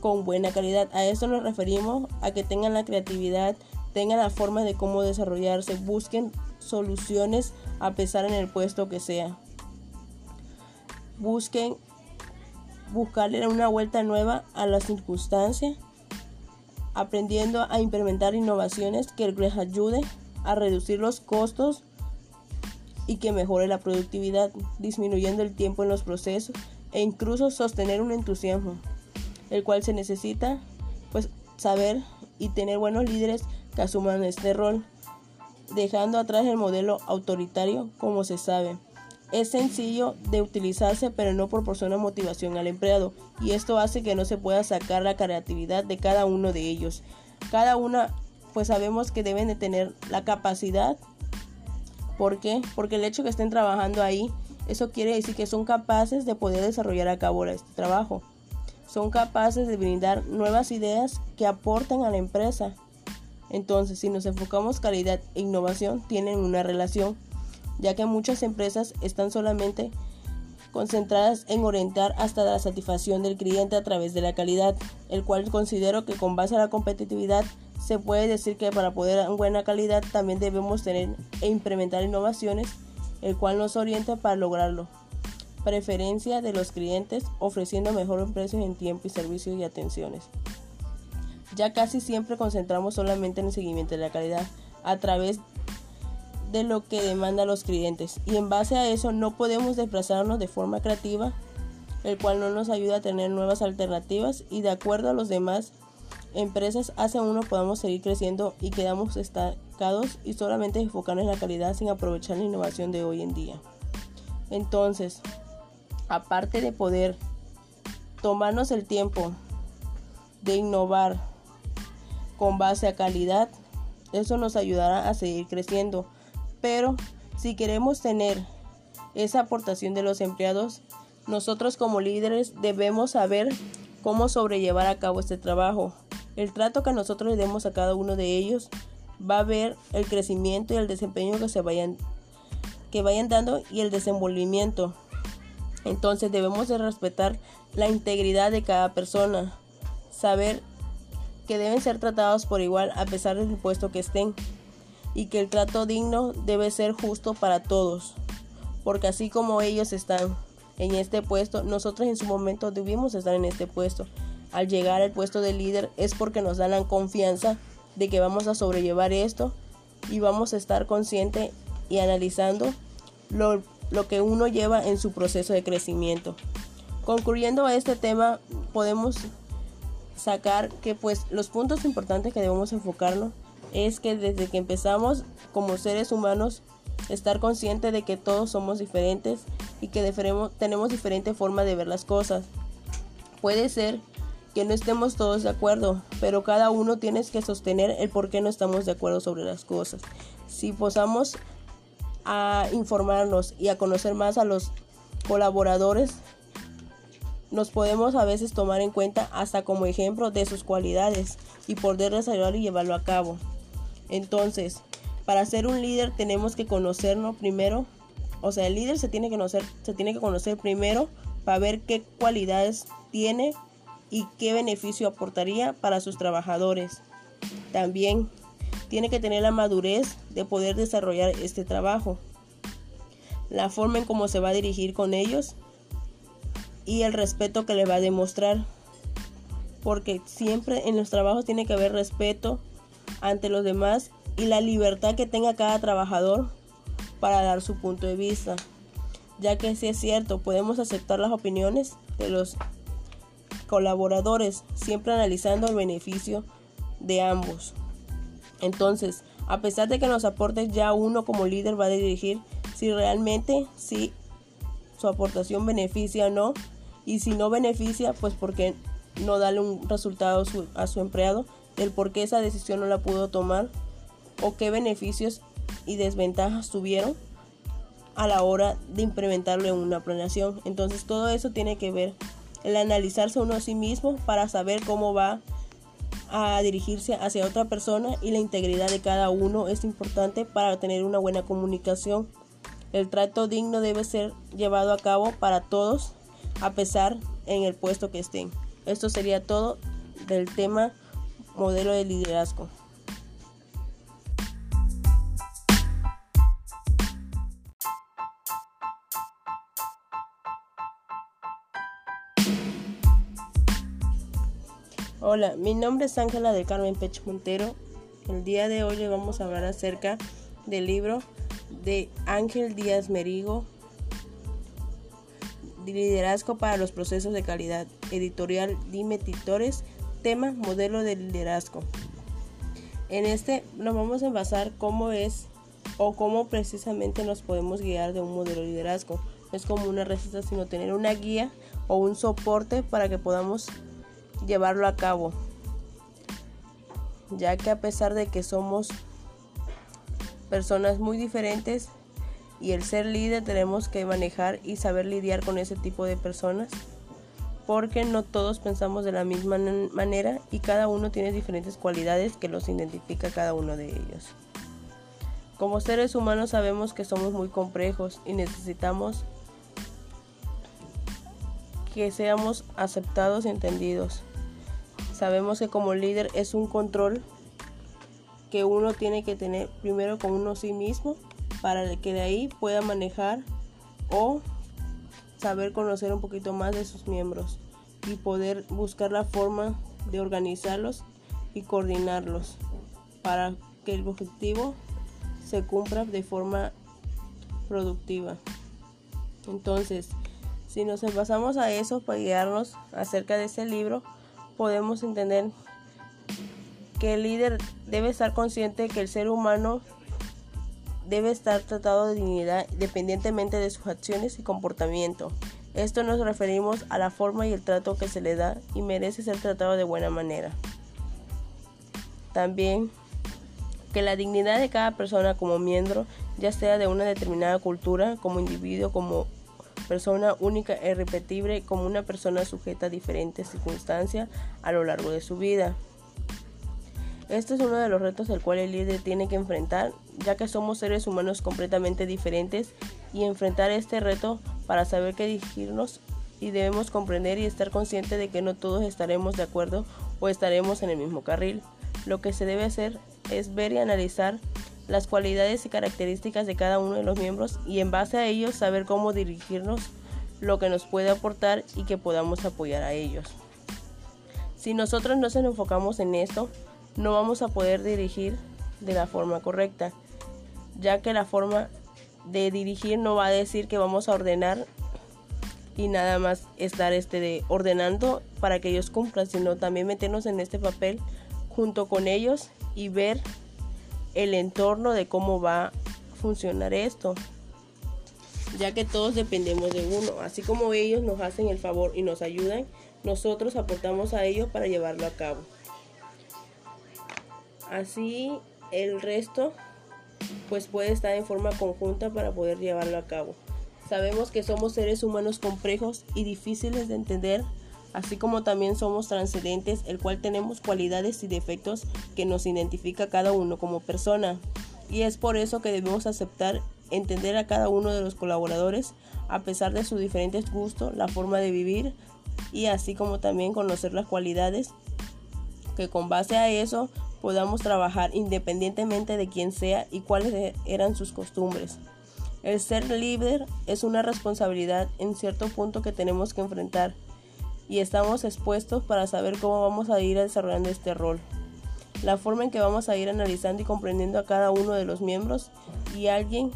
con buena calidad. A esto nos referimos a que tengan la creatividad, tengan la forma de cómo desarrollarse, busquen soluciones a pesar en el puesto que sea. Busquen buscarle una vuelta nueva a la circunstancia, aprendiendo a implementar innovaciones que les ayude a reducir los costos y que mejore la productividad, disminuyendo el tiempo en los procesos e incluso sostener un entusiasmo, el cual se necesita pues saber y tener buenos líderes que asuman este rol, dejando atrás el modelo autoritario como se sabe. Es sencillo de utilizarse pero no proporciona motivación al empleado y esto hace que no se pueda sacar la creatividad de cada uno de ellos. Cada una pues sabemos que deben de tener la capacidad. ¿Por qué? Porque el hecho que estén trabajando ahí, eso quiere decir que son capaces de poder desarrollar a cabo este trabajo. Son capaces de brindar nuevas ideas que aporten a la empresa. Entonces, si nos enfocamos calidad e innovación, tienen una relación, ya que muchas empresas están solamente concentradas en orientar hasta la satisfacción del cliente a través de la calidad, el cual considero que con base a la competitividad se puede decir que para poder buena calidad también debemos tener e implementar innovaciones, el cual nos orienta para lograrlo. Preferencia de los clientes ofreciendo mejores precios en tiempo y servicios y atenciones. Ya casi siempre concentramos solamente en el seguimiento de la calidad a través de lo que demandan los clientes y en base a eso no podemos desplazarnos de forma creativa, el cual no nos ayuda a tener nuevas alternativas y de acuerdo a los demás empresas hace uno podamos seguir creciendo y quedamos estancados y solamente enfocarnos en la calidad sin aprovechar la innovación de hoy en día. Entonces, aparte de poder tomarnos el tiempo de innovar con base a calidad, eso nos ayudará a seguir creciendo. Pero si queremos tener esa aportación de los empleados, nosotros como líderes debemos saber cómo sobrellevar a cabo este trabajo el trato que nosotros le demos a cada uno de ellos va a ver el crecimiento y el desempeño que se vayan que vayan dando y el desenvolvimiento. Entonces debemos de respetar la integridad de cada persona, saber que deben ser tratados por igual a pesar del puesto que estén y que el trato digno debe ser justo para todos, porque así como ellos están en este puesto, nosotros en su momento debimos estar en este puesto al llegar al puesto de líder es porque nos dan la confianza de que vamos a sobrellevar esto y vamos a estar consciente y analizando lo, lo que uno lleva en su proceso de crecimiento. Concluyendo a este tema, podemos sacar que pues los puntos importantes que debemos enfocarnos es que desde que empezamos como seres humanos estar consciente de que todos somos diferentes y que tenemos diferente forma de ver las cosas. Puede ser que no estemos todos de acuerdo, pero cada uno tiene que sostener el por qué no estamos de acuerdo sobre las cosas. Si posamos a informarnos y a conocer más a los colaboradores, nos podemos a veces tomar en cuenta hasta como ejemplo de sus cualidades y poder desarrollar y llevarlo a cabo. Entonces, para ser un líder tenemos que conocernos primero, o sea, el líder se tiene que conocer, se tiene que conocer primero para ver qué cualidades tiene y qué beneficio aportaría para sus trabajadores. También tiene que tener la madurez de poder desarrollar este trabajo, la forma en cómo se va a dirigir con ellos y el respeto que le va a demostrar. Porque siempre en los trabajos tiene que haber respeto ante los demás y la libertad que tenga cada trabajador para dar su punto de vista. Ya que si es cierto, podemos aceptar las opiniones de los colaboradores, siempre analizando el beneficio de ambos. Entonces, a pesar de que nos aporte, ya uno como líder va a dirigir si realmente si su aportación beneficia o no y si no beneficia, pues porque no darle un resultado a su empleado, el por qué esa decisión no la pudo tomar o qué beneficios y desventajas tuvieron a la hora de implementarlo en una planeación. Entonces todo eso tiene que ver el analizarse uno a sí mismo para saber cómo va a dirigirse hacia otra persona y la integridad de cada uno es importante para tener una buena comunicación. El trato digno debe ser llevado a cabo para todos a pesar en el puesto que estén. Esto sería todo del tema modelo de liderazgo. Hola, mi nombre es Ángela del Carmen Pech Montero. El día de hoy vamos a hablar acerca del libro de Ángel Díaz Merigo, Liderazgo para los procesos de calidad. Editorial Dime Titores. Tema Modelo de liderazgo. En este nos vamos a basar cómo es o cómo precisamente nos podemos guiar de un modelo de liderazgo. No es como una receta, sino tener una guía o un soporte para que podamos llevarlo a cabo. Ya que a pesar de que somos personas muy diferentes, y el ser líder tenemos que manejar y saber lidiar con ese tipo de personas porque no todos pensamos de la misma manera y cada uno tiene diferentes cualidades que los identifica cada uno de ellos. Como seres humanos sabemos que somos muy complejos y necesitamos que seamos aceptados y entendidos. Sabemos que como líder es un control que uno tiene que tener primero con uno sí mismo para que de ahí pueda manejar o saber conocer un poquito más de sus miembros y poder buscar la forma de organizarlos y coordinarlos para que el objetivo se cumpla de forma productiva. Entonces, si nos basamos a eso para guiarnos acerca de ese libro, podemos entender que el líder debe estar consciente que el ser humano debe estar tratado de dignidad independientemente de sus acciones y comportamiento. Esto nos referimos a la forma y el trato que se le da y merece ser tratado de buena manera. También que la dignidad de cada persona como miembro, ya sea de una determinada cultura, como individuo, como persona única e irrepetible, como una persona sujeta a diferentes circunstancias a lo largo de su vida. Este es uno de los retos al cual el líder tiene que enfrentar, ya que somos seres humanos completamente diferentes y enfrentar este reto para saber qué dirigirnos y debemos comprender y estar consciente de que no todos estaremos de acuerdo o estaremos en el mismo carril. Lo que se debe hacer es ver y analizar las cualidades y características de cada uno de los miembros y en base a ellos saber cómo dirigirnos, lo que nos puede aportar y que podamos apoyar a ellos. Si nosotros no nos enfocamos en esto, no vamos a poder dirigir de la forma correcta, ya que la forma de dirigir no va a decir que vamos a ordenar y nada más estar este de ordenando para que ellos cumplan, sino también meternos en este papel junto con ellos y ver el entorno de cómo va a funcionar esto ya que todos dependemos de uno. Así como ellos nos hacen el favor y nos ayudan, nosotros aportamos a ellos para llevarlo a cabo. Así el resto pues puede estar en forma conjunta para poder llevarlo a cabo. Sabemos que somos seres humanos complejos y difíciles de entender, así como también somos transcendentes, el cual tenemos cualidades y defectos que nos identifica cada uno como persona. Y es por eso que debemos aceptar entender a cada uno de los colaboradores a pesar de sus diferentes gustos, la forma de vivir y así como también conocer las cualidades que con base a eso podamos trabajar independientemente de quién sea y cuáles eran sus costumbres. El ser líder es una responsabilidad en cierto punto que tenemos que enfrentar y estamos expuestos para saber cómo vamos a ir desarrollando este rol. La forma en que vamos a ir analizando y comprendiendo a cada uno de los miembros y alguien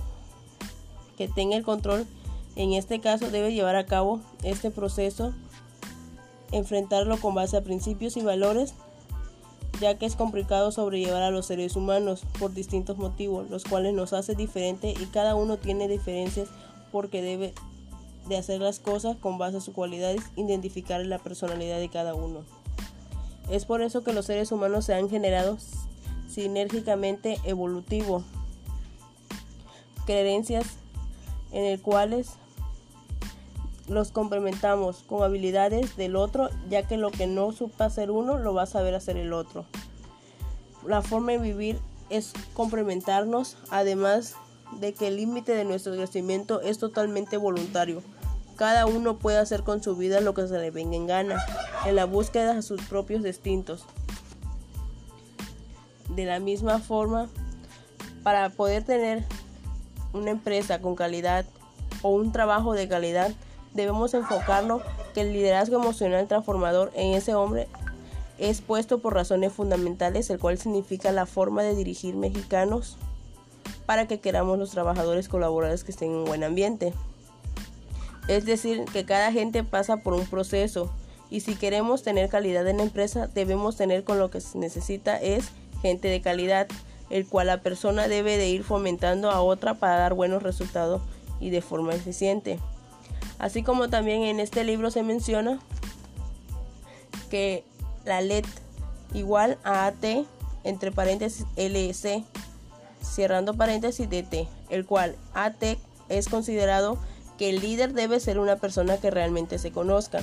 que tenga el control en este caso debe llevar a cabo este proceso, enfrentarlo con base a principios y valores, ya que es complicado sobrellevar a los seres humanos por distintos motivos, los cuales nos hace diferente y cada uno tiene diferencias porque debe de hacer las cosas con base a sus cualidades, identificar la personalidad de cada uno. Es por eso que los seres humanos se han generado sinérgicamente evolutivo, creencias en el cuales los complementamos con habilidades del otro, ya que lo que no supa hacer uno lo va a saber hacer el otro. La forma de vivir es complementarnos, además de que el límite de nuestro crecimiento es totalmente voluntario. Cada uno puede hacer con su vida lo que se le venga en gana, en la búsqueda de sus propios destinos. De la misma forma, para poder tener una empresa con calidad o un trabajo de calidad, debemos enfocarnos que el liderazgo emocional transformador en ese hombre es puesto por razones fundamentales, el cual significa la forma de dirigir mexicanos para que queramos los trabajadores colaboradores que estén en un buen ambiente. Es decir, que cada gente pasa por un proceso y si queremos tener calidad en la empresa, debemos tener con lo que se necesita es gente de calidad el cual la persona debe de ir fomentando a otra para dar buenos resultados y de forma eficiente. Así como también en este libro se menciona que la LED igual a AT entre paréntesis LC cerrando paréntesis DT, el cual AT es considerado que el líder debe ser una persona que realmente se conozca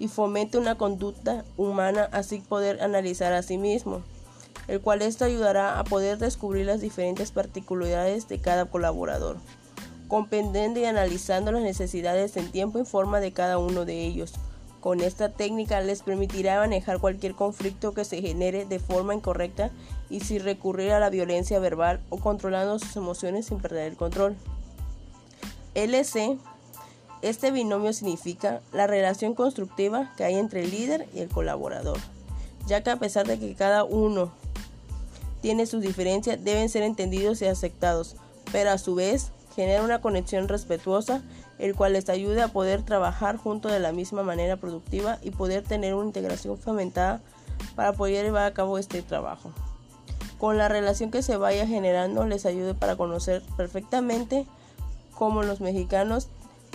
y fomente una conducta humana así poder analizar a sí mismo el cual esto ayudará a poder descubrir las diferentes particularidades de cada colaborador, comprendiendo y analizando las necesidades en tiempo y forma de cada uno de ellos. Con esta técnica les permitirá manejar cualquier conflicto que se genere de forma incorrecta y sin recurrir a la violencia verbal o controlando sus emociones sin perder el control. LC este binomio significa la relación constructiva que hay entre el líder y el colaborador, ya que a pesar de que cada uno tiene sus diferencias deben ser entendidos y aceptados, pero a su vez genera una conexión respetuosa, el cual les ayude a poder trabajar juntos de la misma manera productiva y poder tener una integración fomentada para poder llevar a cabo este trabajo. Con la relación que se vaya generando les ayude para conocer perfectamente cómo los mexicanos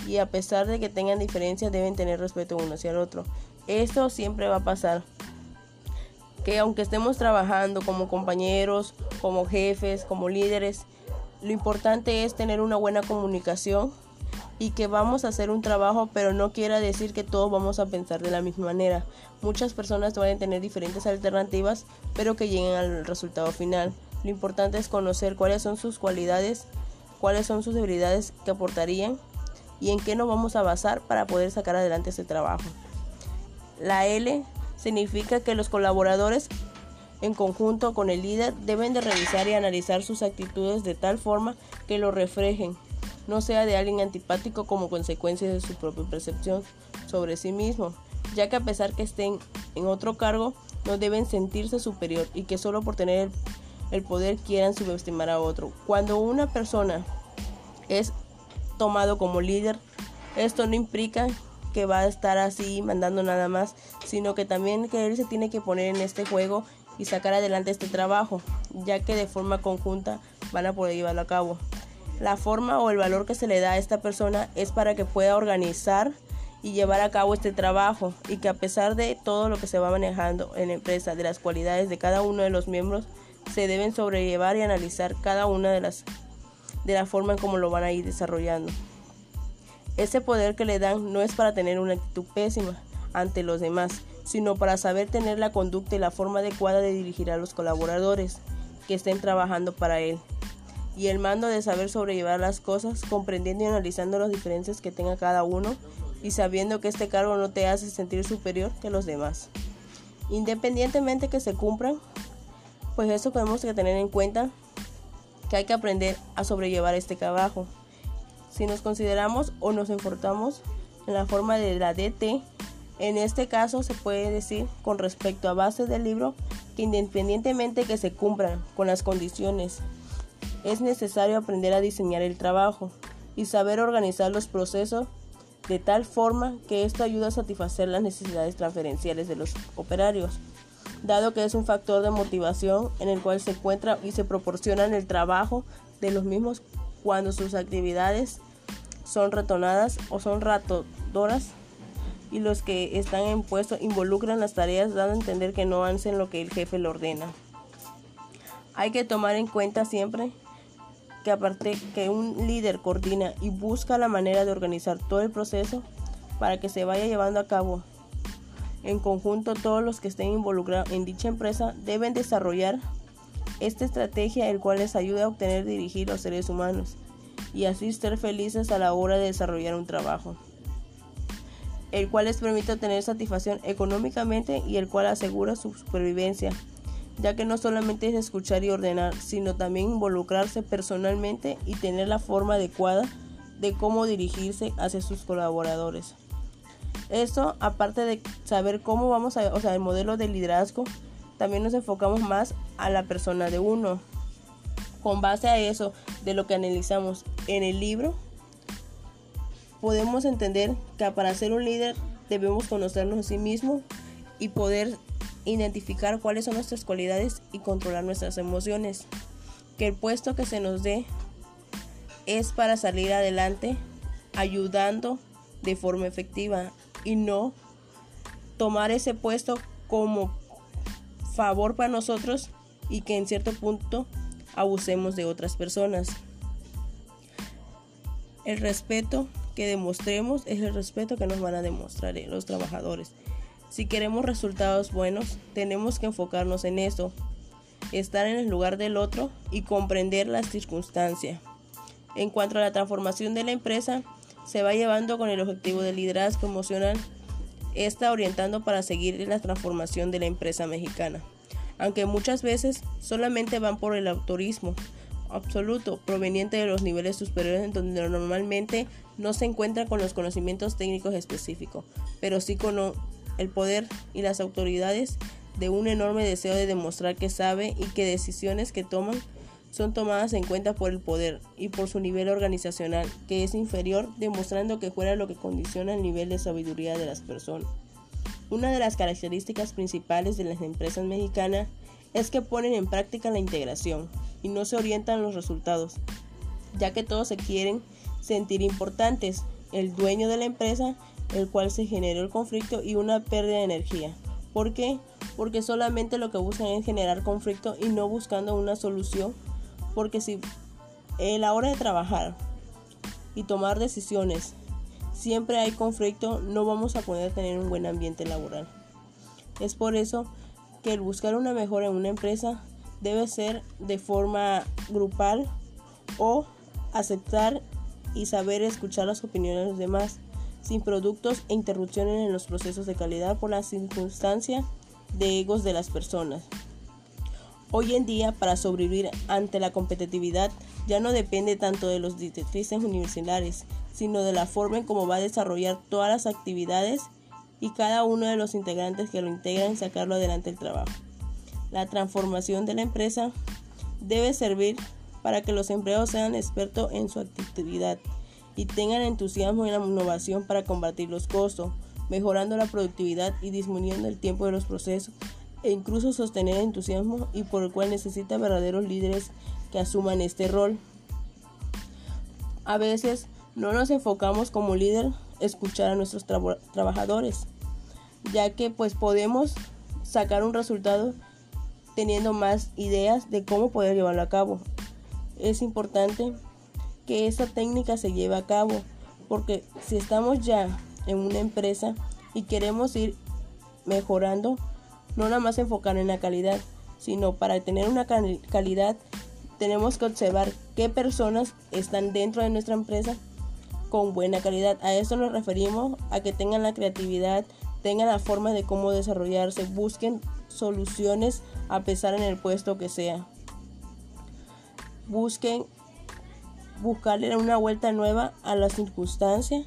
y a pesar de que tengan diferencias deben tener respeto uno hacia el otro. Esto siempre va a pasar que aunque estemos trabajando como compañeros, como jefes, como líderes, lo importante es tener una buena comunicación y que vamos a hacer un trabajo, pero no quiera decir que todos vamos a pensar de la misma manera. Muchas personas pueden tener diferentes alternativas, pero que lleguen al resultado final. Lo importante es conocer cuáles son sus cualidades, cuáles son sus debilidades que aportarían y en qué nos vamos a basar para poder sacar adelante ese trabajo. La L significa que los colaboradores en conjunto con el líder deben de revisar y analizar sus actitudes de tal forma que lo reflejen, no sea de alguien antipático como consecuencia de su propia percepción sobre sí mismo, ya que a pesar que estén en otro cargo, no deben sentirse superior y que solo por tener el poder quieran subestimar a otro. Cuando una persona es tomado como líder, esto no implica que va a estar así mandando nada más, sino que también que él se tiene que poner en este juego y sacar adelante este trabajo, ya que de forma conjunta van a poder llevarlo a cabo. La forma o el valor que se le da a esta persona es para que pueda organizar y llevar a cabo este trabajo y que a pesar de todo lo que se va manejando en la empresa, de las cualidades de cada uno de los miembros, se deben sobrellevar y analizar cada una de las de la forma en cómo lo van a ir desarrollando. Ese poder que le dan no es para tener una actitud pésima ante los demás, sino para saber tener la conducta y la forma adecuada de dirigir a los colaboradores que estén trabajando para él. Y el mando de saber sobrellevar las cosas, comprendiendo y analizando las diferencias que tenga cada uno y sabiendo que este cargo no te hace sentir superior que los demás. Independientemente que se cumplan, pues eso tenemos que tener en cuenta que hay que aprender a sobrellevar este trabajo. Si nos consideramos o nos importamos en la forma de la DT, en este caso se puede decir con respecto a base del libro que independientemente que se cumplan con las condiciones, es necesario aprender a diseñar el trabajo y saber organizar los procesos de tal forma que esto ayuda a satisfacer las necesidades transferenciales de los operarios, dado que es un factor de motivación en el cual se encuentra y se proporciona el trabajo de los mismos cuando sus actividades son retonadas o son ratodoras y los que están en puesto involucran las tareas dando a entender que no hacen lo que el jefe le ordena. Hay que tomar en cuenta siempre que aparte que un líder coordina y busca la manera de organizar todo el proceso para que se vaya llevando a cabo. En conjunto todos los que estén involucrados en dicha empresa deben desarrollar esta estrategia el cual les ayuda a obtener dirigir los seres humanos y así ser felices a la hora de desarrollar un trabajo, el cual les permite tener satisfacción económicamente y el cual asegura su supervivencia, ya que no solamente es escuchar y ordenar, sino también involucrarse personalmente y tener la forma adecuada de cómo dirigirse hacia sus colaboradores. Esto, aparte de saber cómo vamos a, o sea, el modelo de liderazgo, también nos enfocamos más a la persona de uno. Con base a eso, de lo que analizamos en el libro, podemos entender que para ser un líder debemos conocernos a sí mismos y poder identificar cuáles son nuestras cualidades y controlar nuestras emociones. Que el puesto que se nos dé es para salir adelante ayudando de forma efectiva y no tomar ese puesto como favor para nosotros y que en cierto punto abusemos de otras personas. El respeto que demostremos es el respeto que nos van a demostrar eh, los trabajadores. Si queremos resultados buenos, tenemos que enfocarnos en eso, estar en el lugar del otro y comprender las circunstancias. En cuanto a la transformación de la empresa, se va llevando con el objetivo de liderazgo emocional, está orientando para seguir la transformación de la empresa mexicana aunque muchas veces solamente van por el autorismo absoluto proveniente de los niveles superiores en donde normalmente no se encuentran con los conocimientos técnicos específicos, pero sí con el poder y las autoridades de un enorme deseo de demostrar que sabe y que decisiones que toman son tomadas en cuenta por el poder y por su nivel organizacional, que es inferior, demostrando que fuera lo que condiciona el nivel de sabiduría de las personas. Una de las características principales de las empresas mexicanas es que ponen en práctica la integración y no se orientan los resultados, ya que todos se quieren sentir importantes. El dueño de la empresa, el cual se generó el conflicto y una pérdida de energía. ¿Por qué? Porque solamente lo que buscan es generar conflicto y no buscando una solución. Porque si en la hora de trabajar y tomar decisiones siempre hay conflicto, no vamos a poder tener un buen ambiente laboral. Es por eso que el buscar una mejora en una empresa debe ser de forma grupal o aceptar y saber escuchar las opiniones de los demás sin productos e interrupciones en los procesos de calidad por la circunstancia de egos de las personas. Hoy en día, para sobrevivir ante la competitividad, ya no depende tanto de los directrices universitarios, sino de la forma en cómo va a desarrollar todas las actividades y cada uno de los integrantes que lo integran sacarlo adelante el trabajo. La transformación de la empresa debe servir para que los empleados sean expertos en su actividad y tengan entusiasmo en la innovación para combatir los costos, mejorando la productividad y disminuyendo el tiempo de los procesos e incluso sostener entusiasmo y por el cual necesita verdaderos líderes que asuman este rol. A veces no nos enfocamos como líder escuchar a nuestros trabajadores, ya que pues podemos sacar un resultado teniendo más ideas de cómo poder llevarlo a cabo. Es importante que esa técnica se lleve a cabo, porque si estamos ya en una empresa y queremos ir mejorando, no nada más enfocar en la calidad, sino para tener una calidad tenemos que observar qué personas están dentro de nuestra empresa con buena calidad. A eso nos referimos a que tengan la creatividad, tengan la forma de cómo desarrollarse, busquen soluciones a pesar en el puesto que sea. Busquen buscarle una vuelta nueva a las circunstancias,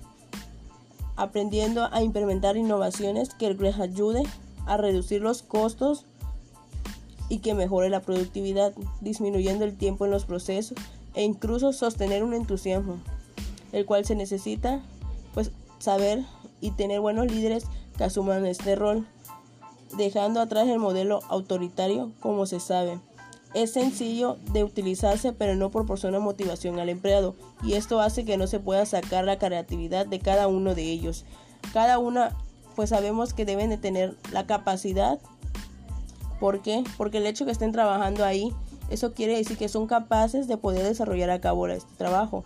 aprendiendo a implementar innovaciones que les ayude a reducir los costos y que mejore la productividad, disminuyendo el tiempo en los procesos e incluso sostener un entusiasmo, el cual se necesita pues saber y tener buenos líderes que asuman este rol, dejando atrás el modelo autoritario como se sabe. Es sencillo de utilizarse pero no proporciona motivación al empleado y esto hace que no se pueda sacar la creatividad de cada uno de ellos. Cada una pues sabemos que deben de tener la capacidad. ¿Por qué? Porque el hecho que estén trabajando ahí, eso quiere decir que son capaces de poder desarrollar a cabo este trabajo.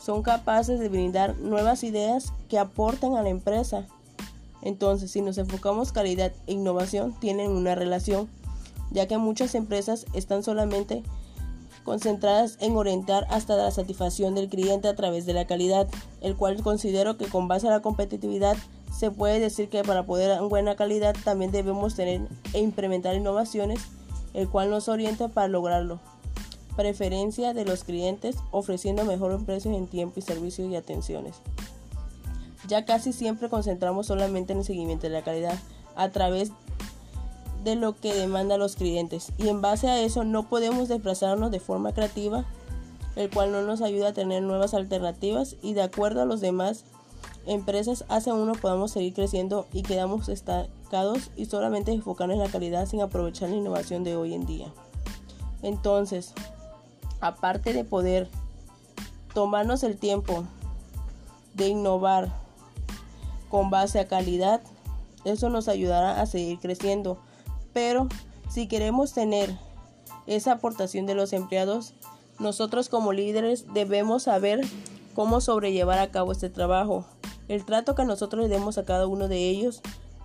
Son capaces de brindar nuevas ideas que aporten a la empresa. Entonces, si nos enfocamos calidad e innovación, tienen una relación, ya que muchas empresas están solamente concentradas en orientar hasta la satisfacción del cliente a través de la calidad, el cual considero que con base a la competitividad se puede decir que para poder buena calidad también debemos tener e implementar innovaciones, el cual nos orienta para lograrlo. Preferencia de los clientes ofreciendo mejores precios en tiempo y servicios y atenciones. Ya casi siempre concentramos solamente en el seguimiento de la calidad a través de lo que demandan los clientes y en base a eso no podemos desplazarnos de forma creativa, el cual no nos ayuda a tener nuevas alternativas y de acuerdo a los demás empresas hace uno podamos seguir creciendo y quedamos estancados y solamente enfocarnos en la calidad sin aprovechar la innovación de hoy en día. Entonces, aparte de poder tomarnos el tiempo de innovar con base a calidad, eso nos ayudará a seguir creciendo. Pero si queremos tener esa aportación de los empleados, nosotros como líderes debemos saber cómo sobrellevar a cabo este trabajo, el trato que nosotros le demos a cada uno de ellos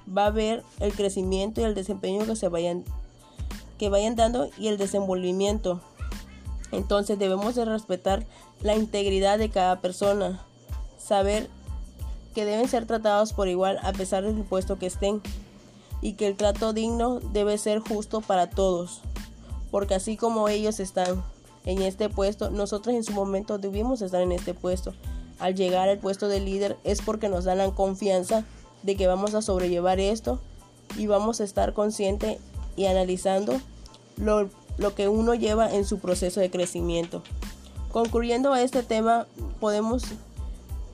va a ver el crecimiento y el desempeño que se vayan que vayan dando y el desenvolvimiento. Entonces debemos de respetar la integridad de cada persona, saber que deben ser tratados por igual a pesar del puesto que estén y que el trato digno debe ser justo para todos, porque así como ellos están en este puesto, nosotros en su momento debimos estar en este puesto al llegar al puesto de líder es porque nos dan la confianza de que vamos a sobrellevar esto y vamos a estar consciente y analizando lo, lo que uno lleva en su proceso de crecimiento. Concluyendo a este tema, podemos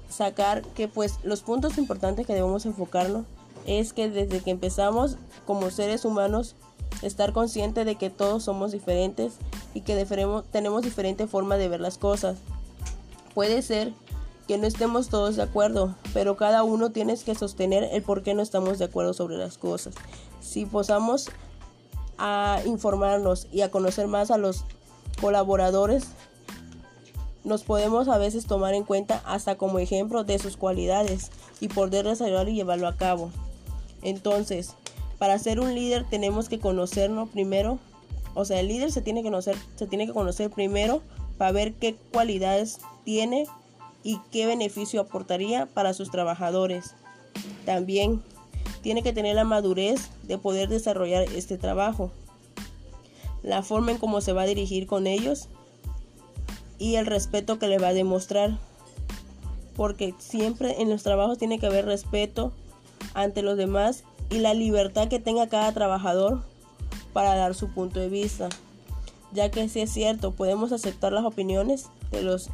sacar que pues los puntos importantes que debemos enfocarnos es que desde que empezamos como seres humanos estar consciente de que todos somos diferentes y que tenemos diferente forma de ver las cosas. Puede ser que no estemos todos de acuerdo, pero cada uno tiene que sostener el por qué no estamos de acuerdo sobre las cosas. Si posamos a informarnos y a conocer más a los colaboradores, nos podemos a veces tomar en cuenta hasta como ejemplo de sus cualidades y poder desarrollar y llevarlo a cabo. Entonces, para ser un líder tenemos que conocernos primero, o sea, el líder se tiene que conocer, se tiene que conocer primero para ver qué cualidades tiene y qué beneficio aportaría para sus trabajadores. También tiene que tener la madurez de poder desarrollar este trabajo, la forma en cómo se va a dirigir con ellos y el respeto que le va a demostrar. Porque siempre en los trabajos tiene que haber respeto ante los demás y la libertad que tenga cada trabajador para dar su punto de vista. ya que si es cierto, podemos aceptar las opiniones de los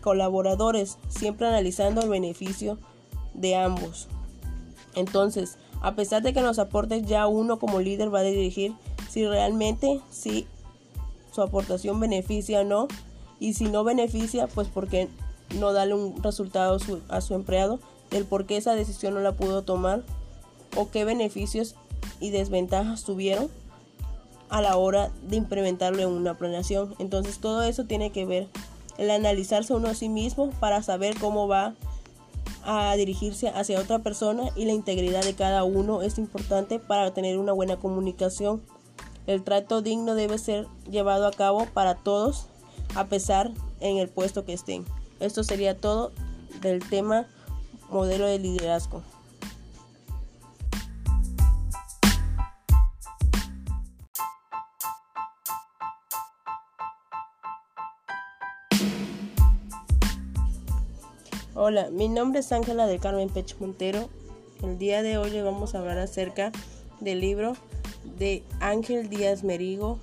colaboradores, siempre analizando el beneficio de ambos. Entonces, a pesar de que nos aporte ya uno como líder va a dirigir si realmente si su aportación beneficia o no y si no beneficia pues porque no darle un resultado a su, a su empleado del por qué esa decisión no la pudo tomar o qué beneficios y desventajas tuvieron a la hora de implementarlo en una planeación. Entonces todo eso tiene que ver el analizarse uno a sí mismo para saber cómo va a dirigirse hacia otra persona y la integridad de cada uno es importante para tener una buena comunicación. El trato digno debe ser llevado a cabo para todos a pesar en el puesto que estén. Esto sería todo del tema modelo de liderazgo. Hola, mi nombre es Ángela de Carmen Pech Montero. El día de hoy le vamos a hablar acerca del libro de Ángel Díaz Merigo,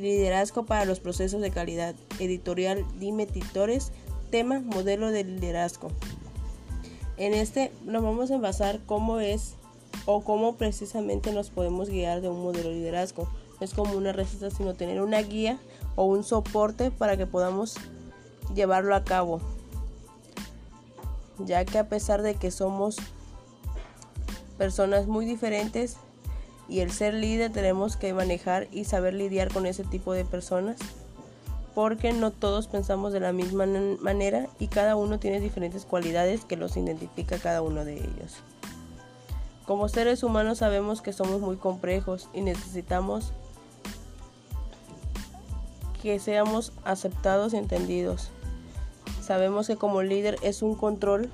Liderazgo para los procesos de calidad, editorial Dime Titores, tema Modelo de liderazgo. En este nos vamos a basar cómo es o cómo precisamente nos podemos guiar de un modelo de liderazgo. No es como una receta, sino tener una guía o un soporte para que podamos llevarlo a cabo, ya que a pesar de que somos personas muy diferentes y el ser líder tenemos que manejar y saber lidiar con ese tipo de personas, porque no todos pensamos de la misma manera y cada uno tiene diferentes cualidades que los identifica cada uno de ellos. Como seres humanos sabemos que somos muy complejos y necesitamos que seamos aceptados y entendidos. Sabemos que como líder es un control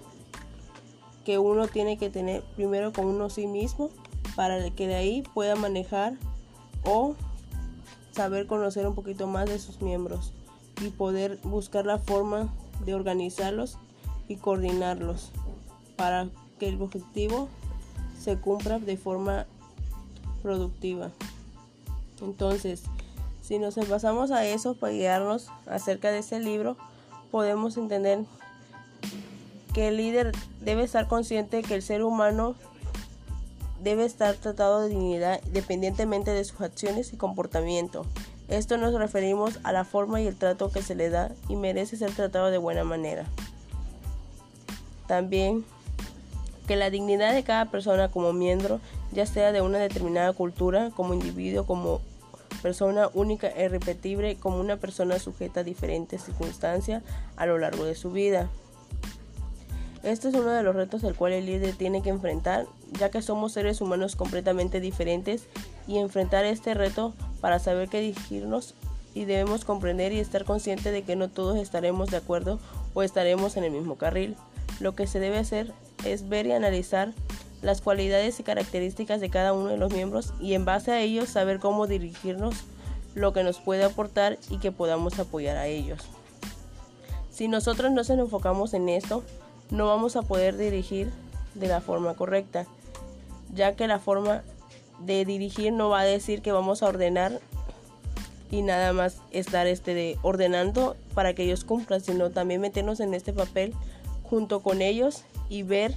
que uno tiene que tener primero con uno sí mismo para que de ahí pueda manejar o saber conocer un poquito más de sus miembros y poder buscar la forma de organizarlos y coordinarlos para que el objetivo se cumpla de forma productiva. Entonces, si nos basamos a eso para guiarnos acerca de ese libro, podemos entender que el líder debe estar consciente que el ser humano debe estar tratado de dignidad independientemente de sus acciones y comportamiento. Esto nos referimos a la forma y el trato que se le da y merece ser tratado de buena manera. También que la dignidad de cada persona como miembro, ya sea de una determinada cultura, como individuo, como persona única e irrepetible como una persona sujeta a diferentes circunstancias a lo largo de su vida. Este es uno de los retos al cual el líder tiene que enfrentar, ya que somos seres humanos completamente diferentes y enfrentar este reto para saber qué dirigirnos y debemos comprender y estar consciente de que no todos estaremos de acuerdo o estaremos en el mismo carril. Lo que se debe hacer es ver y analizar las cualidades y características de cada uno de los miembros y en base a ellos saber cómo dirigirnos, lo que nos puede aportar y que podamos apoyar a ellos. Si nosotros no nos enfocamos en esto, no vamos a poder dirigir de la forma correcta, ya que la forma de dirigir no va a decir que vamos a ordenar y nada más estar este de ordenando para que ellos cumplan, sino también meternos en este papel junto con ellos y ver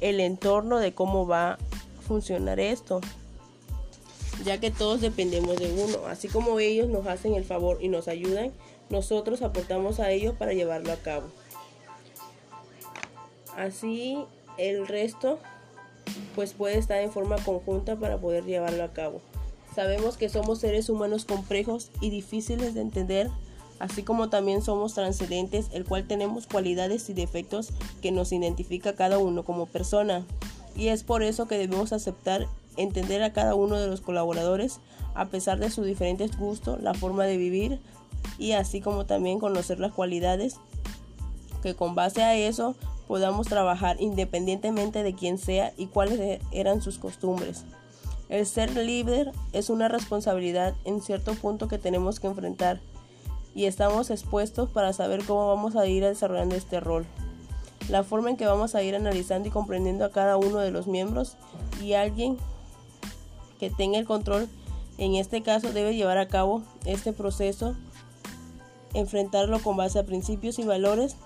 el entorno de cómo va a funcionar esto, ya que todos dependemos de uno, así como ellos nos hacen el favor y nos ayudan, nosotros aportamos a ellos para llevarlo a cabo. Así el resto pues puede estar en forma conjunta para poder llevarlo a cabo. Sabemos que somos seres humanos complejos y difíciles de entender así como también somos transcendentes, el cual tenemos cualidades y defectos que nos identifica cada uno como persona. Y es por eso que debemos aceptar, entender a cada uno de los colaboradores, a pesar de sus diferentes gustos, la forma de vivir y así como también conocer las cualidades, que con base a eso podamos trabajar independientemente de quién sea y cuáles eran sus costumbres. El ser líder es una responsabilidad en cierto punto que tenemos que enfrentar y estamos expuestos para saber cómo vamos a ir desarrollando este rol. La forma en que vamos a ir analizando y comprendiendo a cada uno de los miembros y alguien que tenga el control En este caso debe llevar a cabo este proceso, enfrentarlo con base a principios y valores,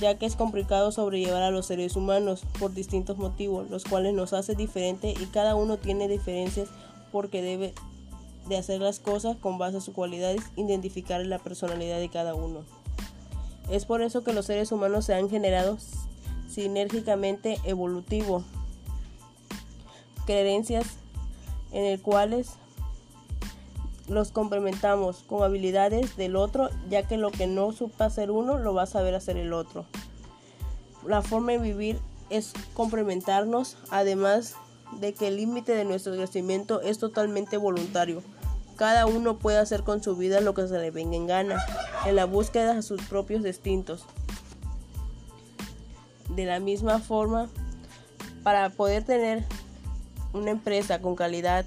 ya que es complicado sobrellevar a los seres humanos por distintos motivos, los cuales nos hace diferente y cada uno tiene diferencias porque debe de hacer las cosas con base a sus cualidades, identificar la personalidad de cada uno. Es por eso que los seres humanos se han generado sinérgicamente evolutivo, creencias en el cuales los complementamos con habilidades del otro, ya que lo que no supa hacer uno lo va a saber hacer el otro. La forma de vivir es complementarnos, además de que el límite de nuestro crecimiento es totalmente voluntario. Cada uno puede hacer con su vida lo que se le venga en gana, en la búsqueda de sus propios distintos. De la misma forma, para poder tener una empresa con calidad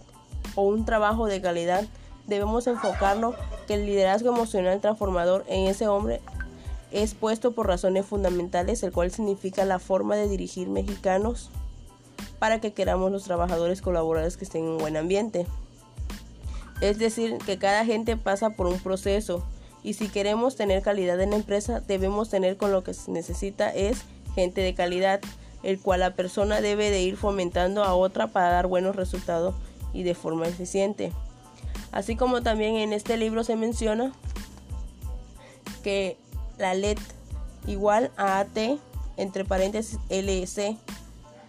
o un trabajo de calidad, debemos enfocarnos que el liderazgo emocional transformador en ese hombre es puesto por razones fundamentales, el cual significa la forma de dirigir mexicanos para que queramos los trabajadores colaboradores que estén en un buen ambiente. Es decir, que cada gente pasa por un proceso y si queremos tener calidad en la empresa debemos tener con lo que se necesita es gente de calidad, el cual la persona debe de ir fomentando a otra para dar buenos resultados y de forma eficiente. Así como también en este libro se menciona que la LED igual a AT entre paréntesis LC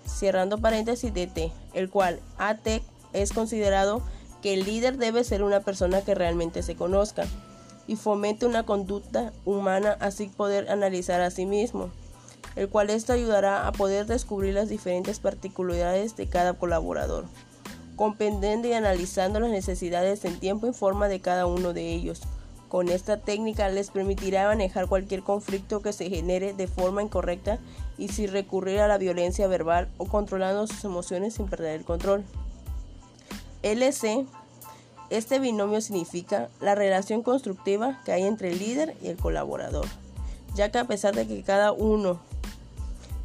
cerrando paréntesis DT, el cual AT es considerado que el líder debe ser una persona que realmente se conozca y fomente una conducta humana así poder analizar a sí mismo, el cual esto ayudará a poder descubrir las diferentes particularidades de cada colaborador, comprendiendo y analizando las necesidades en tiempo y forma de cada uno de ellos. Con esta técnica les permitirá manejar cualquier conflicto que se genere de forma incorrecta y sin recurrir a la violencia verbal o controlando sus emociones sin perder el control. LC. Este binomio significa la relación constructiva que hay entre el líder y el colaborador, ya que a pesar de que cada uno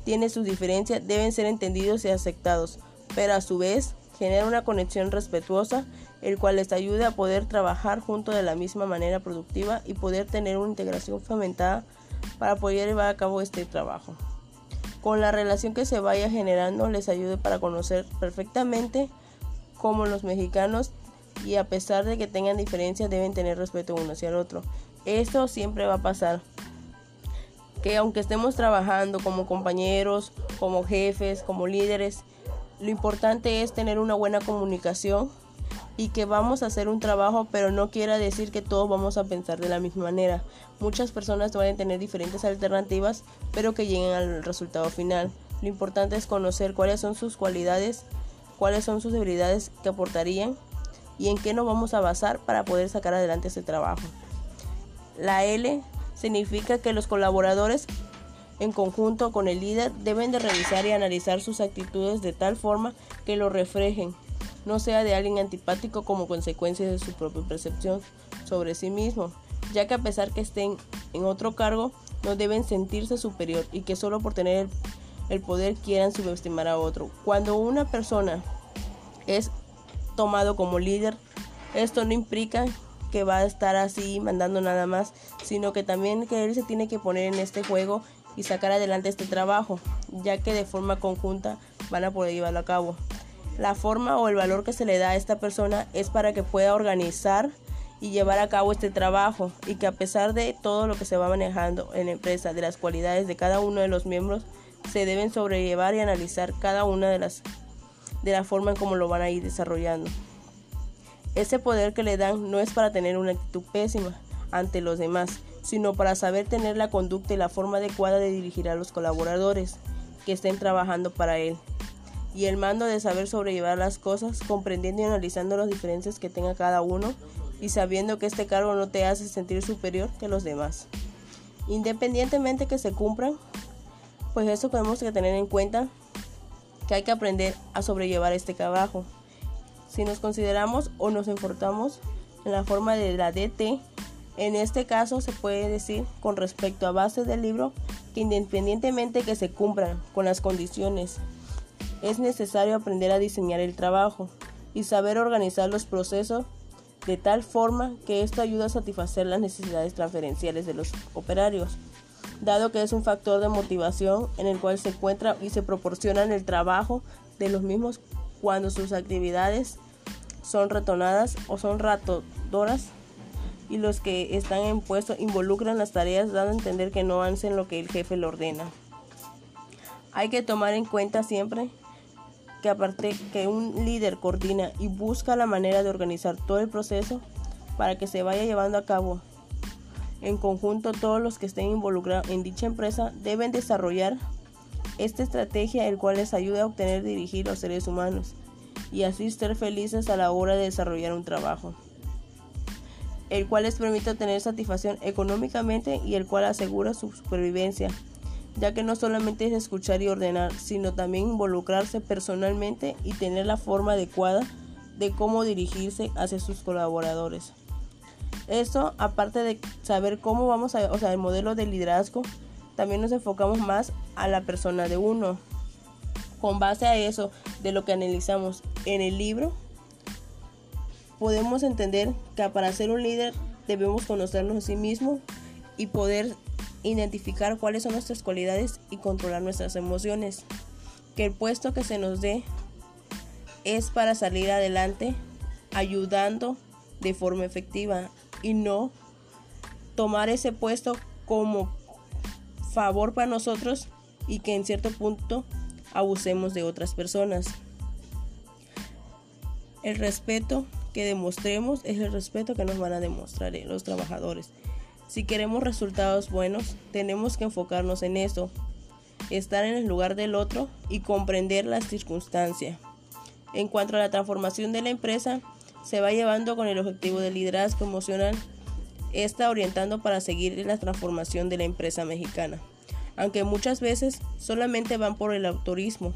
tiene sus diferencias, deben ser entendidos y aceptados, pero a su vez genera una conexión respetuosa, el cual les ayuda a poder trabajar juntos de la misma manera productiva y poder tener una integración fomentada para poder llevar a cabo este trabajo. Con la relación que se vaya generando les ayude para conocer perfectamente como los mexicanos y a pesar de que tengan diferencias deben tener respeto uno hacia el otro. Esto siempre va a pasar. Que aunque estemos trabajando como compañeros, como jefes, como líderes, lo importante es tener una buena comunicación y que vamos a hacer un trabajo, pero no quiera decir que todos vamos a pensar de la misma manera. Muchas personas pueden tener diferentes alternativas, pero que lleguen al resultado final. Lo importante es conocer cuáles son sus cualidades cuáles son sus debilidades que aportarían y en qué nos vamos a basar para poder sacar adelante este trabajo. La L significa que los colaboradores en conjunto con el líder deben de revisar y analizar sus actitudes de tal forma que lo reflejen, no sea de alguien antipático como consecuencia de su propia percepción sobre sí mismo, ya que a pesar que estén en otro cargo, no deben sentirse superior y que solo por tener el poder quieran subestimar a otro. Cuando una persona es tomado como líder, esto no implica que va a estar así mandando nada más, sino que también que él se tiene que poner en este juego y sacar adelante este trabajo, ya que de forma conjunta van a poder llevarlo a cabo. La forma o el valor que se le da a esta persona es para que pueda organizar y llevar a cabo este trabajo y que a pesar de todo lo que se va manejando en la empresa, de las cualidades de cada uno de los miembros, se deben sobrellevar y analizar cada una de las de la forma en cómo lo van a ir desarrollando. Ese poder que le dan no es para tener una actitud pésima ante los demás, sino para saber tener la conducta y la forma adecuada de dirigir a los colaboradores que estén trabajando para él. Y el mando de saber sobrellevar las cosas, comprendiendo y analizando las diferencias que tenga cada uno y sabiendo que este cargo no te hace sentir superior que los demás. Independientemente que se cumplan pues eso tenemos que tener en cuenta que hay que aprender a sobrellevar este trabajo. Si nos consideramos o nos importamos en la forma de la DT, en este caso se puede decir con respecto a base del libro que independientemente que se cumplan con las condiciones, es necesario aprender a diseñar el trabajo y saber organizar los procesos de tal forma que esto ayuda a satisfacer las necesidades transferenciales de los operarios, dado que es un factor de motivación en el cual se encuentra y se proporciona el trabajo de los mismos cuando sus actividades son retonadas o son ratodoras y los que están en puesto involucran las tareas dando a entender que no hacen lo que el jefe le ordena. Hay que tomar en cuenta siempre que aparte que un líder coordina y busca la manera de organizar todo el proceso para que se vaya llevando a cabo. En conjunto todos los que estén involucrados en dicha empresa deben desarrollar esta estrategia el cual les ayuda a obtener dirigir los seres humanos y así ser felices a la hora de desarrollar un trabajo, el cual les permite tener satisfacción económicamente y el cual asegura su supervivencia, ya que no solamente es escuchar y ordenar, sino también involucrarse personalmente y tener la forma adecuada de cómo dirigirse hacia sus colaboradores. Esto, aparte de saber cómo vamos a, o sea, el modelo de liderazgo, también nos enfocamos más a la persona de uno. Con base a eso, de lo que analizamos en el libro, podemos entender que para ser un líder debemos conocernos a sí mismos y poder identificar cuáles son nuestras cualidades y controlar nuestras emociones. Que el puesto que se nos dé es para salir adelante ayudando de forma efectiva y no tomar ese puesto como favor para nosotros y que en cierto punto abusemos de otras personas. El respeto que demostremos es el respeto que nos van a demostrar los trabajadores. Si queremos resultados buenos, tenemos que enfocarnos en eso, estar en el lugar del otro y comprender las circunstancias. En cuanto a la transformación de la empresa, se va llevando con el objetivo de liderazgo emocional, está orientando para seguir la transformación de la empresa mexicana, aunque muchas veces solamente van por el autorismo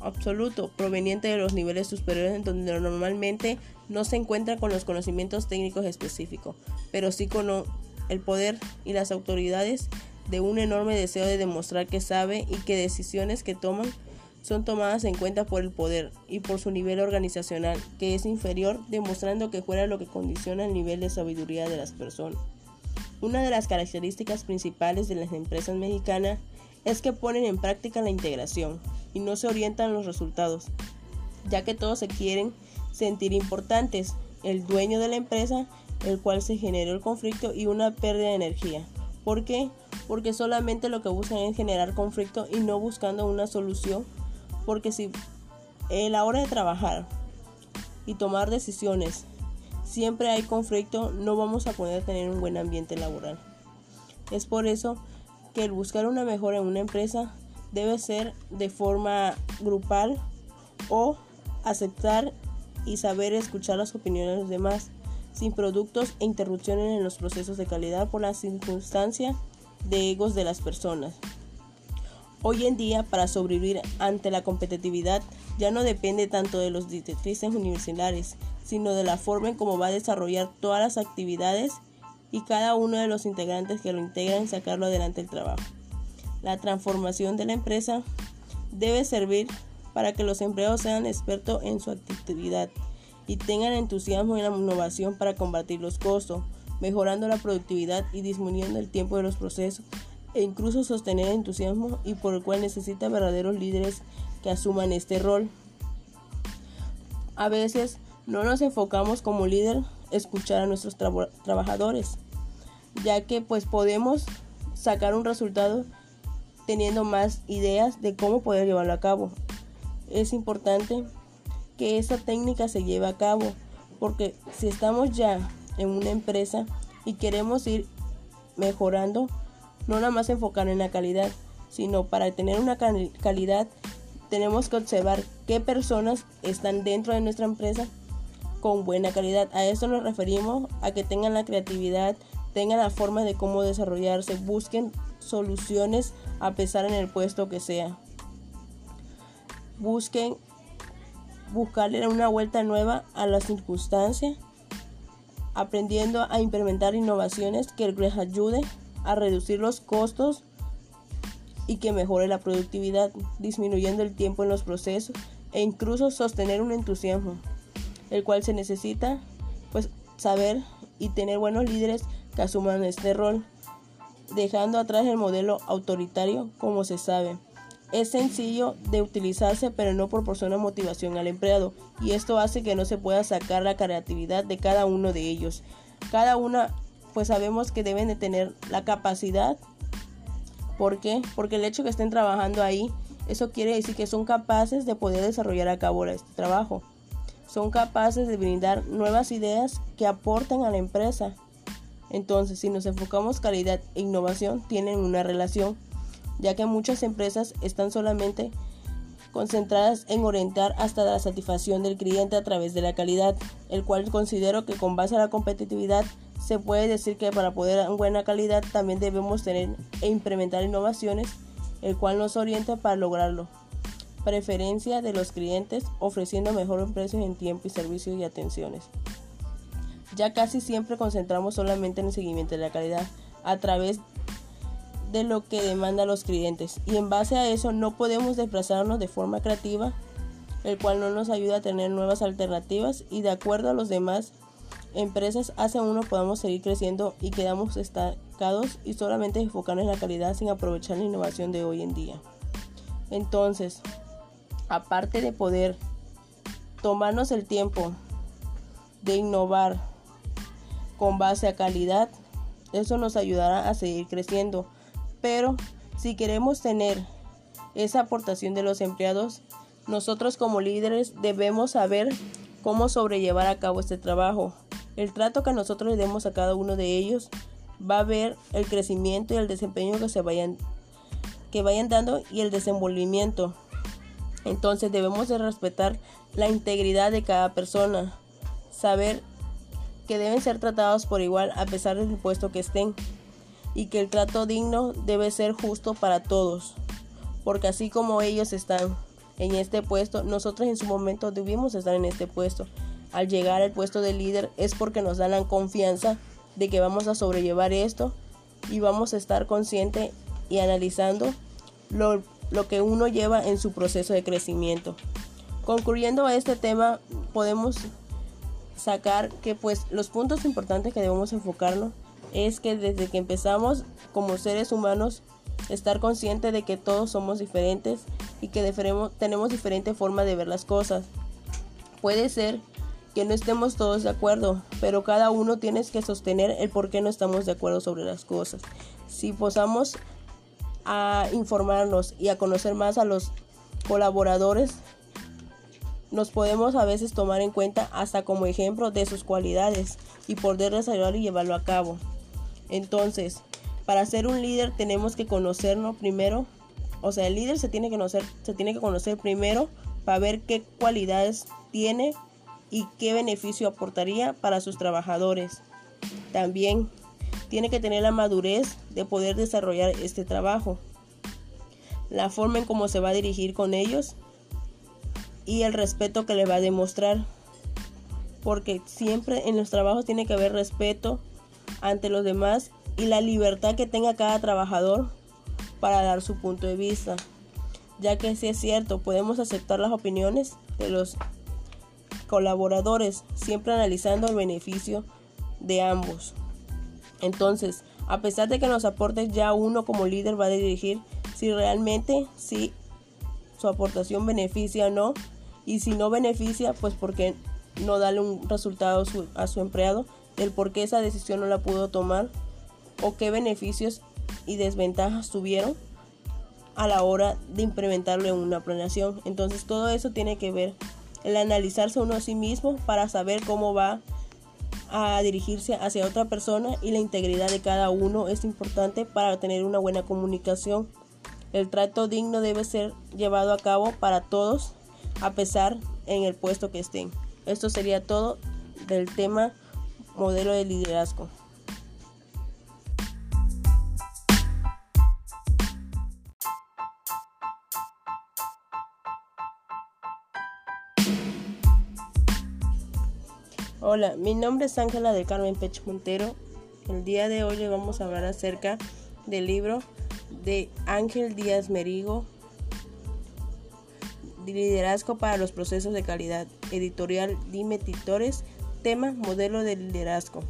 absoluto proveniente de los niveles superiores en donde normalmente no se encuentra con los conocimientos técnicos específicos, pero sí con el poder y las autoridades de un enorme deseo de demostrar que sabe y que decisiones que toman son tomadas en cuenta por el poder y por su nivel organizacional, que es inferior, demostrando que fuera lo que condiciona el nivel de sabiduría de las personas. Una de las características principales de las empresas mexicanas es que ponen en práctica la integración y no se orientan los resultados, ya que todos se quieren sentir importantes, el dueño de la empresa, el cual se generó el conflicto y una pérdida de energía. ¿Por qué? Porque solamente lo que buscan es generar conflicto y no buscando una solución. Porque si a la hora de trabajar y tomar decisiones siempre hay conflicto, no vamos a poder tener un buen ambiente laboral. Es por eso que el buscar una mejora en una empresa debe ser de forma grupal o aceptar y saber escuchar las opiniones de los demás sin productos e interrupciones en los procesos de calidad por la circunstancia de egos de las personas. Hoy en día, para sobrevivir ante la competitividad, ya no depende tanto de los directrices universitarios, sino de la forma en cómo va a desarrollar todas las actividades y cada uno de los integrantes que lo integran sacarlo adelante el trabajo. La transformación de la empresa debe servir para que los empleados sean expertos en su actividad y tengan entusiasmo en la innovación para combatir los costos, mejorando la productividad y disminuyendo el tiempo de los procesos e incluso sostener el entusiasmo y por el cual necesita verdaderos líderes que asuman este rol. A veces no nos enfocamos como líder escuchar a nuestros trabajadores, ya que pues podemos sacar un resultado teniendo más ideas de cómo poder llevarlo a cabo. Es importante que esa técnica se lleve a cabo, porque si estamos ya en una empresa y queremos ir mejorando, no nada más enfocar en la calidad, sino para tener una calidad tenemos que observar qué personas están dentro de nuestra empresa con buena calidad. A esto nos referimos a que tengan la creatividad, tengan la forma de cómo desarrollarse, busquen soluciones a pesar en el puesto que sea. Busquen buscarle una vuelta nueva a la circunstancia, aprendiendo a implementar innovaciones que les ayude a reducir los costos y que mejore la productividad, disminuyendo el tiempo en los procesos e incluso sostener un entusiasmo. El cual se necesita pues saber y tener buenos líderes que asuman este rol, dejando atrás el modelo autoritario como se sabe. Es sencillo de utilizarse pero no proporciona motivación al empleado y esto hace que no se pueda sacar la creatividad de cada uno de ellos. Cada una pues sabemos que deben de tener la capacidad. ¿Por qué? Porque el hecho que estén trabajando ahí, eso quiere decir que son capaces de poder desarrollar a cabo este trabajo. Son capaces de brindar nuevas ideas que aporten a la empresa. Entonces, si nos enfocamos calidad e innovación, tienen una relación, ya que muchas empresas están solamente concentradas en orientar hasta la satisfacción del cliente a través de la calidad, el cual considero que con base a la competitividad se puede decir que para poder dar buena calidad también debemos tener e implementar innovaciones, el cual nos orienta para lograrlo. Preferencia de los clientes ofreciendo mejores precios en tiempo y servicios y atenciones. Ya casi siempre concentramos solamente en el seguimiento de la calidad a través de lo que demandan los clientes y en base a eso no podemos desplazarnos de forma creativa, el cual no nos ayuda a tener nuevas alternativas y de acuerdo a los demás empresas hace uno podamos seguir creciendo y quedamos estancados y solamente enfocarnos en la calidad sin aprovechar la innovación de hoy en día. Entonces, aparte de poder tomarnos el tiempo de innovar con base a calidad, eso nos ayudará a seguir creciendo. Pero si queremos tener esa aportación de los empleados, nosotros como líderes debemos saber cómo sobrellevar a cabo este trabajo el trato que nosotros le demos a cada uno de ellos va a ver el crecimiento y el desempeño que se vayan que vayan dando y el desenvolvimiento. Entonces debemos de respetar la integridad de cada persona, saber que deben ser tratados por igual a pesar del puesto que estén y que el trato digno debe ser justo para todos, porque así como ellos están en este puesto, nosotros en su momento debimos estar en este puesto. Al llegar al puesto de líder es porque nos dan la confianza de que vamos a sobrellevar esto y vamos a estar consciente y analizando lo, lo que uno lleva en su proceso de crecimiento. Concluyendo a este tema, podemos sacar que pues los puntos importantes que debemos enfocarnos es que desde que empezamos como seres humanos estar consciente de que todos somos diferentes y que tenemos diferente forma de ver las cosas. Puede ser que no estemos todos de acuerdo, pero cada uno tiene que sostener el por qué no estamos de acuerdo sobre las cosas. Si posamos a informarnos y a conocer más a los colaboradores, nos podemos a veces tomar en cuenta hasta como ejemplo de sus cualidades y poder desarrollarlo y llevarlo a cabo. Entonces, para ser un líder tenemos que conocernos primero, o sea, el líder se tiene que conocer, se tiene que conocer primero para ver qué cualidades tiene y qué beneficio aportaría para sus trabajadores. También tiene que tener la madurez de poder desarrollar este trabajo, la forma en cómo se va a dirigir con ellos y el respeto que le va a demostrar. Porque siempre en los trabajos tiene que haber respeto ante los demás y la libertad que tenga cada trabajador para dar su punto de vista. Ya que si es cierto, podemos aceptar las opiniones de los colaboradores, siempre analizando el beneficio de ambos. Entonces, a pesar de que nos aporte ya uno como líder va a dirigir si realmente si su aportación beneficia o no. Y si no beneficia pues porque no darle un resultado a su empleado el por qué esa decisión no la pudo tomar o qué beneficios y desventajas tuvieron a la hora de implementarlo en una planeación. Entonces todo eso tiene que ver el analizarse uno a sí mismo para saber cómo va a dirigirse hacia otra persona y la integridad de cada uno es importante para tener una buena comunicación. El trato digno debe ser llevado a cabo para todos a pesar en el puesto que estén. Esto sería todo del tema modelo de liderazgo. Hola, mi nombre es Ángela de Carmen Pech Montero. El día de hoy le vamos a hablar acerca del libro de Ángel Díaz Merigo, Liderazgo para los procesos de calidad. Editorial Dime Titores. Tema Modelo de liderazgo.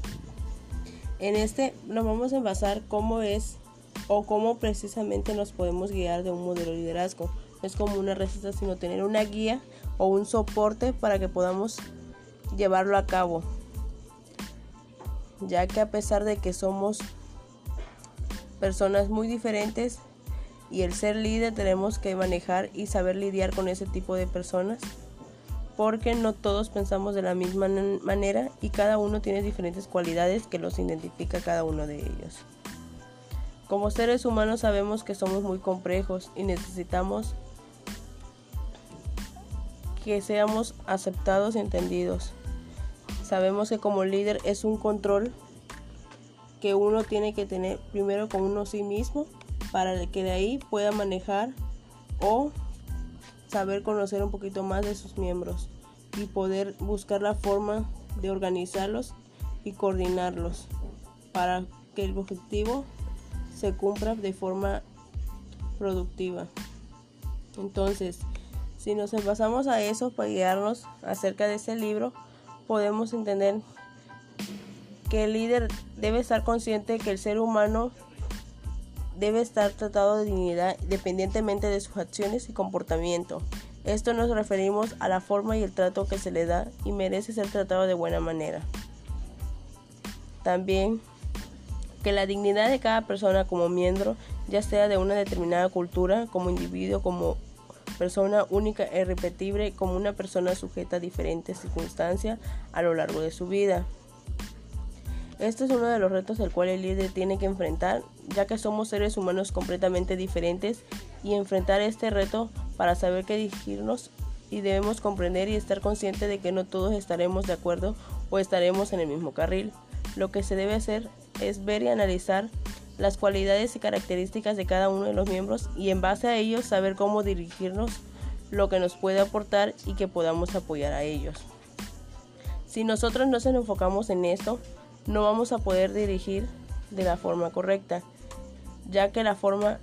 En este nos vamos a basar cómo es o cómo precisamente nos podemos guiar de un modelo de liderazgo. No es como una receta, sino tener una guía o un soporte para que podamos llevarlo a cabo. Ya que a pesar de que somos personas muy diferentes, y el ser líder tenemos que manejar y saber lidiar con ese tipo de personas porque no todos pensamos de la misma manera y cada uno tiene diferentes cualidades que los identifica cada uno de ellos. Como seres humanos sabemos que somos muy complejos y necesitamos que seamos aceptados y entendidos. Sabemos que como líder es un control que uno tiene que tener primero con uno sí mismo para que de ahí pueda manejar o saber conocer un poquito más de sus miembros y poder buscar la forma de organizarlos y coordinarlos para que el objetivo se cumpla de forma productiva. Entonces, si nos pasamos a eso para guiarnos acerca de ese libro, podemos entender que el líder debe estar consciente que el ser humano debe estar tratado de dignidad independientemente de sus acciones y comportamiento. Esto nos referimos a la forma y el trato que se le da y merece ser tratado de buena manera. También que la dignidad de cada persona como miembro, ya sea de una determinada cultura, como individuo, como persona única e irrepetible, como una persona sujeta a diferentes circunstancias a lo largo de su vida. Este es uno de los retos al cual el líder tiene que enfrentar, ya que somos seres humanos completamente diferentes y enfrentar este reto para saber qué dirigirnos y debemos comprender y estar conscientes de que no todos estaremos de acuerdo o estaremos en el mismo carril. Lo que se debe hacer es ver y analizar las cualidades y características de cada uno de los miembros y en base a ellos saber cómo dirigirnos, lo que nos puede aportar y que podamos apoyar a ellos. Si nosotros no nos enfocamos en esto, no vamos a poder dirigir de la forma correcta, ya que la forma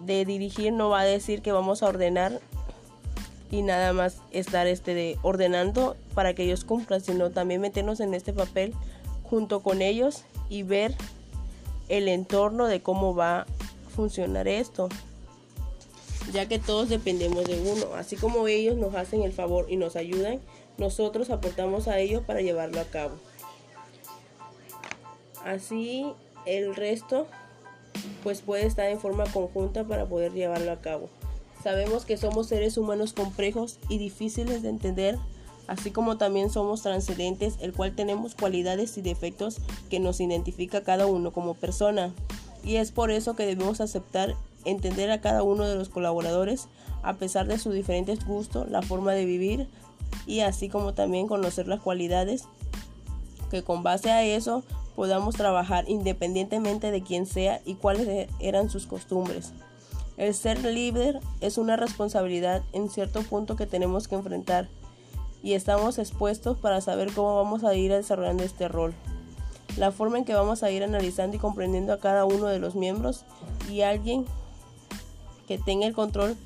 de dirigir no va a decir que vamos a ordenar y nada más estar este de ordenando para que ellos cumplan, sino también meternos en este papel junto con ellos y ver el entorno de cómo va a funcionar esto, ya que todos dependemos de uno, así como ellos nos hacen el favor y nos ayudan, nosotros aportamos a ellos para llevarlo a cabo. Así el resto pues puede estar en forma conjunta para poder llevarlo a cabo. Sabemos que somos seres humanos complejos y difíciles de entender, así como también somos transcendentes, el cual tenemos cualidades y defectos que nos identifica cada uno como persona. Y es por eso que debemos aceptar, entender a cada uno de los colaboradores, a pesar de sus diferentes gustos, la forma de vivir y así como también conocer las cualidades que con base a eso podamos trabajar independientemente de quién sea y cuáles eran sus costumbres. El ser líder es una responsabilidad en cierto punto que tenemos que enfrentar y estamos expuestos para saber cómo vamos a ir desarrollando este rol. La forma en que vamos a ir analizando y comprendiendo a cada uno de los miembros y alguien que tenga el control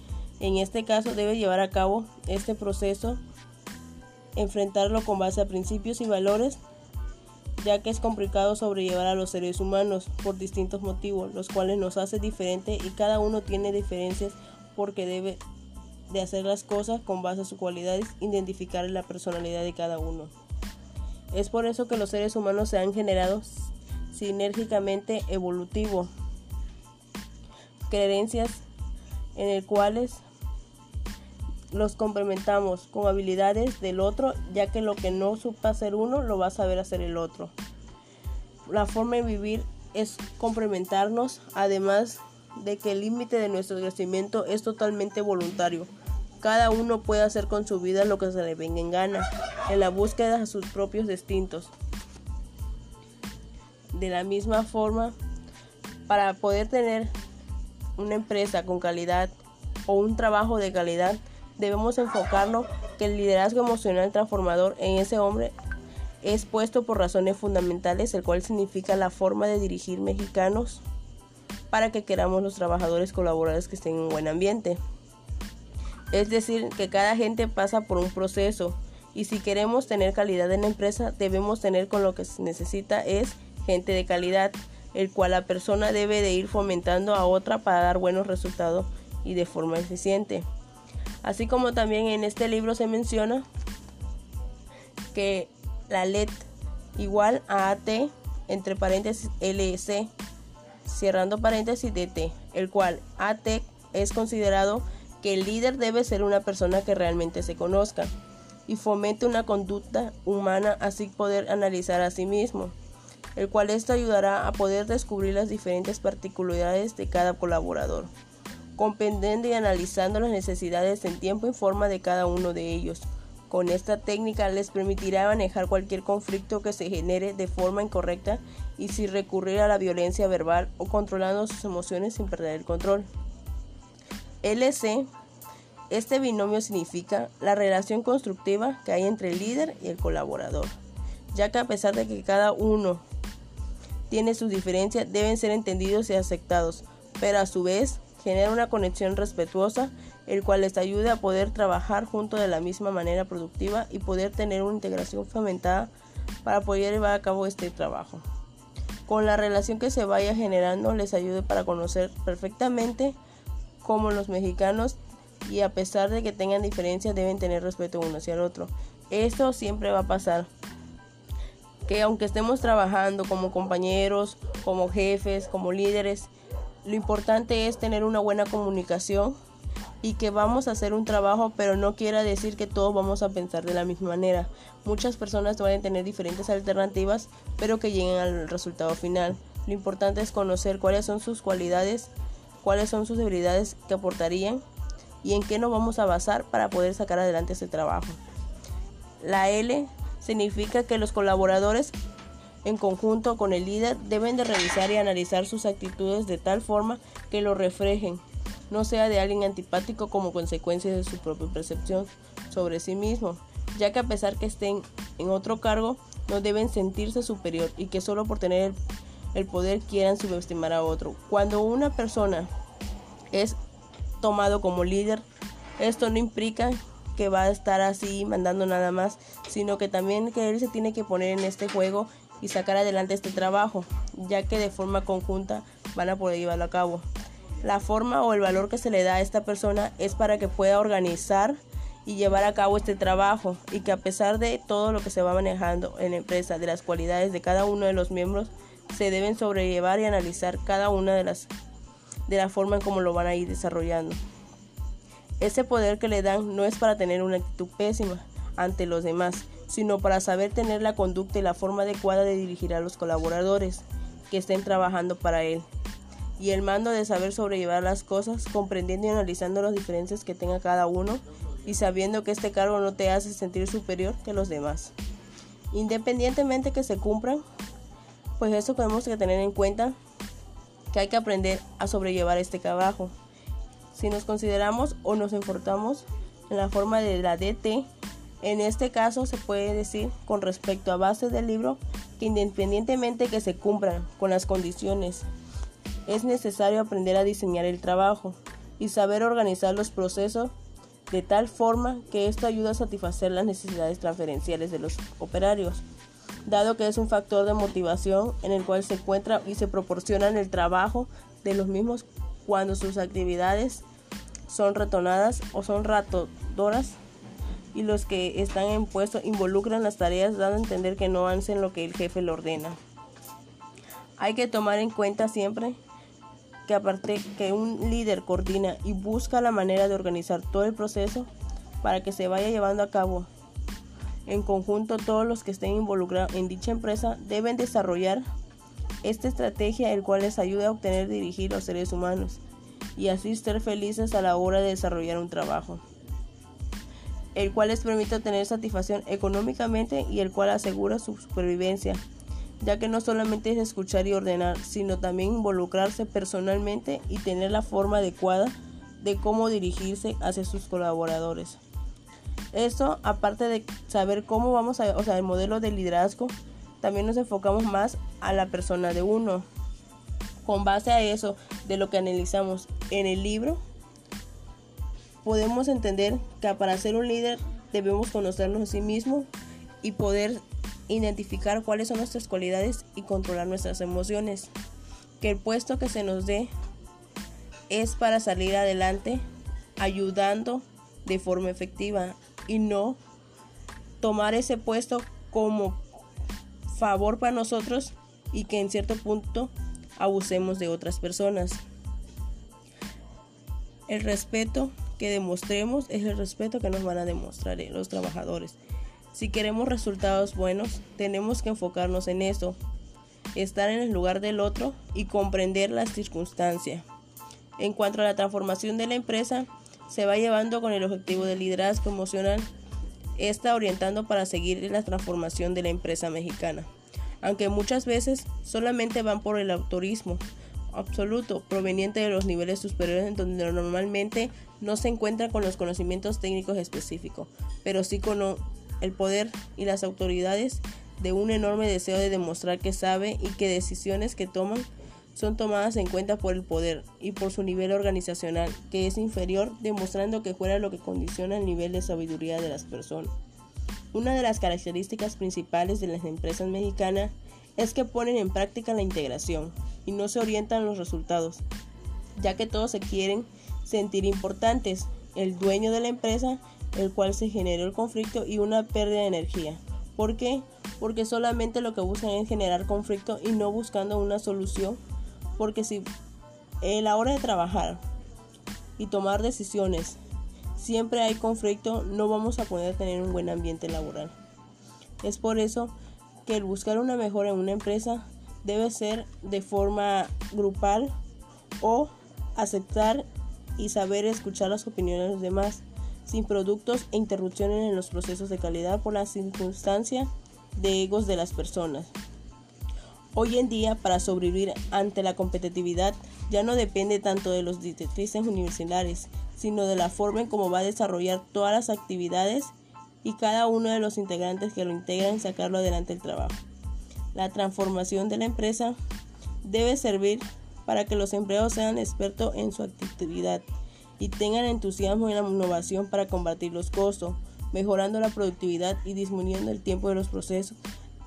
en este caso debe llevar a cabo este proceso, enfrentarlo con base a principios y valores ya que es complicado sobrellevar a los seres humanos por distintos motivos, los cuales nos hace diferente y cada uno tiene diferencias porque debe de hacer las cosas con base a sus cualidades, identificar la personalidad de cada uno. Es por eso que los seres humanos se han generado sinérgicamente evolutivo, creencias en el cuales los complementamos con habilidades del otro, ya que lo que no supa hacer uno lo va a saber hacer el otro. La forma de vivir es complementarnos, además de que el límite de nuestro crecimiento es totalmente voluntario. Cada uno puede hacer con su vida lo que se le venga en gana, en la búsqueda de sus propios destinos. De la misma forma, para poder tener una empresa con calidad o un trabajo de calidad, debemos enfocarnos que el liderazgo emocional transformador en ese hombre es puesto por razones fundamentales, el cual significa la forma de dirigir mexicanos para que queramos los trabajadores colaboradores que estén en un buen ambiente. Es decir, que cada gente pasa por un proceso y si queremos tener calidad en la empresa debemos tener con lo que se necesita es gente de calidad, el cual la persona debe de ir fomentando a otra para dar buenos resultados y de forma eficiente. Así como también en este libro se menciona que la LED igual a AT entre paréntesis LC cerrando paréntesis DT, el cual AT es considerado que el líder debe ser una persona que realmente se conozca y fomente una conducta humana así poder analizar a sí mismo, el cual esto ayudará a poder descubrir las diferentes particularidades de cada colaborador, comprendiendo y analizando las necesidades en tiempo y forma de cada uno de ellos. Con esta técnica les permitirá manejar cualquier conflicto que se genere de forma incorrecta y sin recurrir a la violencia verbal o controlando sus emociones sin perder el control. LC este binomio significa la relación constructiva que hay entre el líder y el colaborador, ya que a pesar de que cada uno tiene sus diferencias, deben ser entendidos y aceptados, pero a su vez genera una conexión respetuosa, el cual les ayude a poder trabajar juntos de la misma manera productiva y poder tener una integración fomentada para poder llevar a cabo este trabajo. Con la relación que se vaya generando les ayude para conocer perfectamente cómo los mexicanos y a pesar de que tengan diferencias deben tener respeto uno hacia el otro. Esto siempre va a pasar. Que aunque estemos trabajando como compañeros, como jefes, como líderes, lo importante es tener una buena comunicación y que vamos a hacer un trabajo, pero no quiera decir que todos vamos a pensar de la misma manera. Muchas personas pueden tener diferentes alternativas, pero que lleguen al resultado final. Lo importante es conocer cuáles son sus cualidades, cuáles son sus debilidades que aportarían y en qué nos vamos a basar para poder sacar adelante este trabajo. La L significa que los colaboradores en conjunto con el líder deben de revisar y analizar sus actitudes de tal forma que lo reflejen, no sea de alguien antipático como consecuencia de su propia percepción sobre sí mismo, ya que a pesar que estén en otro cargo, no deben sentirse superior y que solo por tener el poder quieran subestimar a otro. Cuando una persona es tomado como líder. Esto no implica que va a estar así mandando nada más, sino que también que él se tiene que poner en este juego y sacar adelante este trabajo, ya que de forma conjunta van a poder llevarlo a cabo. La forma o el valor que se le da a esta persona es para que pueda organizar y llevar a cabo este trabajo y que a pesar de todo lo que se va manejando en la empresa, de las cualidades de cada uno de los miembros, se deben sobrellevar y analizar cada una de las de la forma en cómo lo van a ir desarrollando. Ese poder que le dan no es para tener una actitud pésima ante los demás, sino para saber tener la conducta y la forma adecuada de dirigir a los colaboradores que estén trabajando para él. Y el mando de saber sobrellevar las cosas, comprendiendo y analizando las diferencias que tenga cada uno y sabiendo que este cargo no te hace sentir superior que los demás. Independientemente que se cumplan, pues eso tenemos que tener en cuenta que hay que aprender a sobrellevar este trabajo. Si nos consideramos o nos importamos en la forma de la DT, en este caso se puede decir con respecto a base del libro que independientemente que se cumplan con las condiciones, es necesario aprender a diseñar el trabajo y saber organizar los procesos de tal forma que esto ayuda a satisfacer las necesidades transferenciales de los operarios dado que es un factor de motivación en el cual se encuentra y se proporciona el trabajo de los mismos cuando sus actividades son retonadas o son ratodoras y los que están en puesto involucran las tareas dando a entender que no hacen lo que el jefe le ordena. Hay que tomar en cuenta siempre que aparte que un líder coordina y busca la manera de organizar todo el proceso para que se vaya llevando a cabo en conjunto, todos los que estén involucrados en dicha empresa deben desarrollar esta estrategia, el cual les ayuda a obtener y dirigir los seres humanos y así ser felices a la hora de desarrollar un trabajo, el cual les permite obtener satisfacción económicamente y el cual asegura su supervivencia, ya que no solamente es escuchar y ordenar, sino también involucrarse personalmente y tener la forma adecuada de cómo dirigirse hacia sus colaboradores. Esto, aparte de saber cómo vamos a, o sea, el modelo de liderazgo, también nos enfocamos más a la persona de uno. Con base a eso, de lo que analizamos en el libro, podemos entender que para ser un líder debemos conocernos a sí mismo y poder identificar cuáles son nuestras cualidades y controlar nuestras emociones. Que el puesto que se nos dé es para salir adelante ayudando de forma efectiva y no tomar ese puesto como favor para nosotros y que en cierto punto abusemos de otras personas. El respeto que demostremos es el respeto que nos van a demostrar los trabajadores. Si queremos resultados buenos, tenemos que enfocarnos en eso, estar en el lugar del otro y comprender las circunstancias. En cuanto a la transformación de la empresa, se va llevando con el objetivo de liderazgo emocional, está orientando para seguir la transformación de la empresa mexicana, aunque muchas veces solamente van por el autorismo absoluto proveniente de los niveles superiores en donde normalmente no se encuentra con los conocimientos técnicos específicos, pero sí con el poder y las autoridades de un enorme deseo de demostrar que sabe y que decisiones que toman son tomadas en cuenta por el poder y por su nivel organizacional, que es inferior, demostrando que fuera lo que condiciona el nivel de sabiduría de las personas. Una de las características principales de las empresas mexicanas es que ponen en práctica la integración y no se orientan los resultados, ya que todos se quieren sentir importantes, el dueño de la empresa, el cual se generó el conflicto y una pérdida de energía. ¿Por qué? Porque solamente lo que buscan es generar conflicto y no buscando una solución porque si a la hora de trabajar y tomar decisiones siempre hay conflicto, no vamos a poder tener un buen ambiente laboral. Es por eso que el buscar una mejora en una empresa debe ser de forma grupal o aceptar y saber escuchar las opiniones de los demás sin productos e interrupciones en los procesos de calidad por la circunstancia de egos de las personas. Hoy en día, para sobrevivir ante la competitividad, ya no depende tanto de los directrices universitarios, sino de la forma en cómo va a desarrollar todas las actividades y cada uno de los integrantes que lo integran sacarlo adelante el trabajo. La transformación de la empresa debe servir para que los empleados sean expertos en su actividad y tengan entusiasmo en la innovación para combatir los costos, mejorando la productividad y disminuyendo el tiempo de los procesos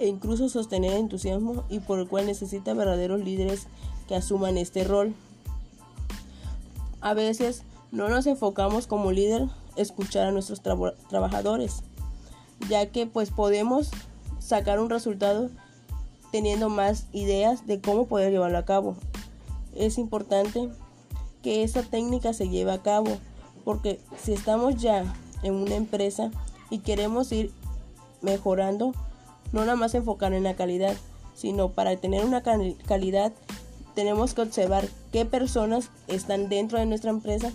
e incluso sostener entusiasmo y por el cual necesita verdaderos líderes que asuman este rol. A veces no nos enfocamos como líder escuchar a nuestros trabajadores, ya que pues podemos sacar un resultado teniendo más ideas de cómo poder llevarlo a cabo. Es importante que esa técnica se lleve a cabo, porque si estamos ya en una empresa y queremos ir mejorando, no nada más enfocar en la calidad, sino para tener una calidad tenemos que observar qué personas están dentro de nuestra empresa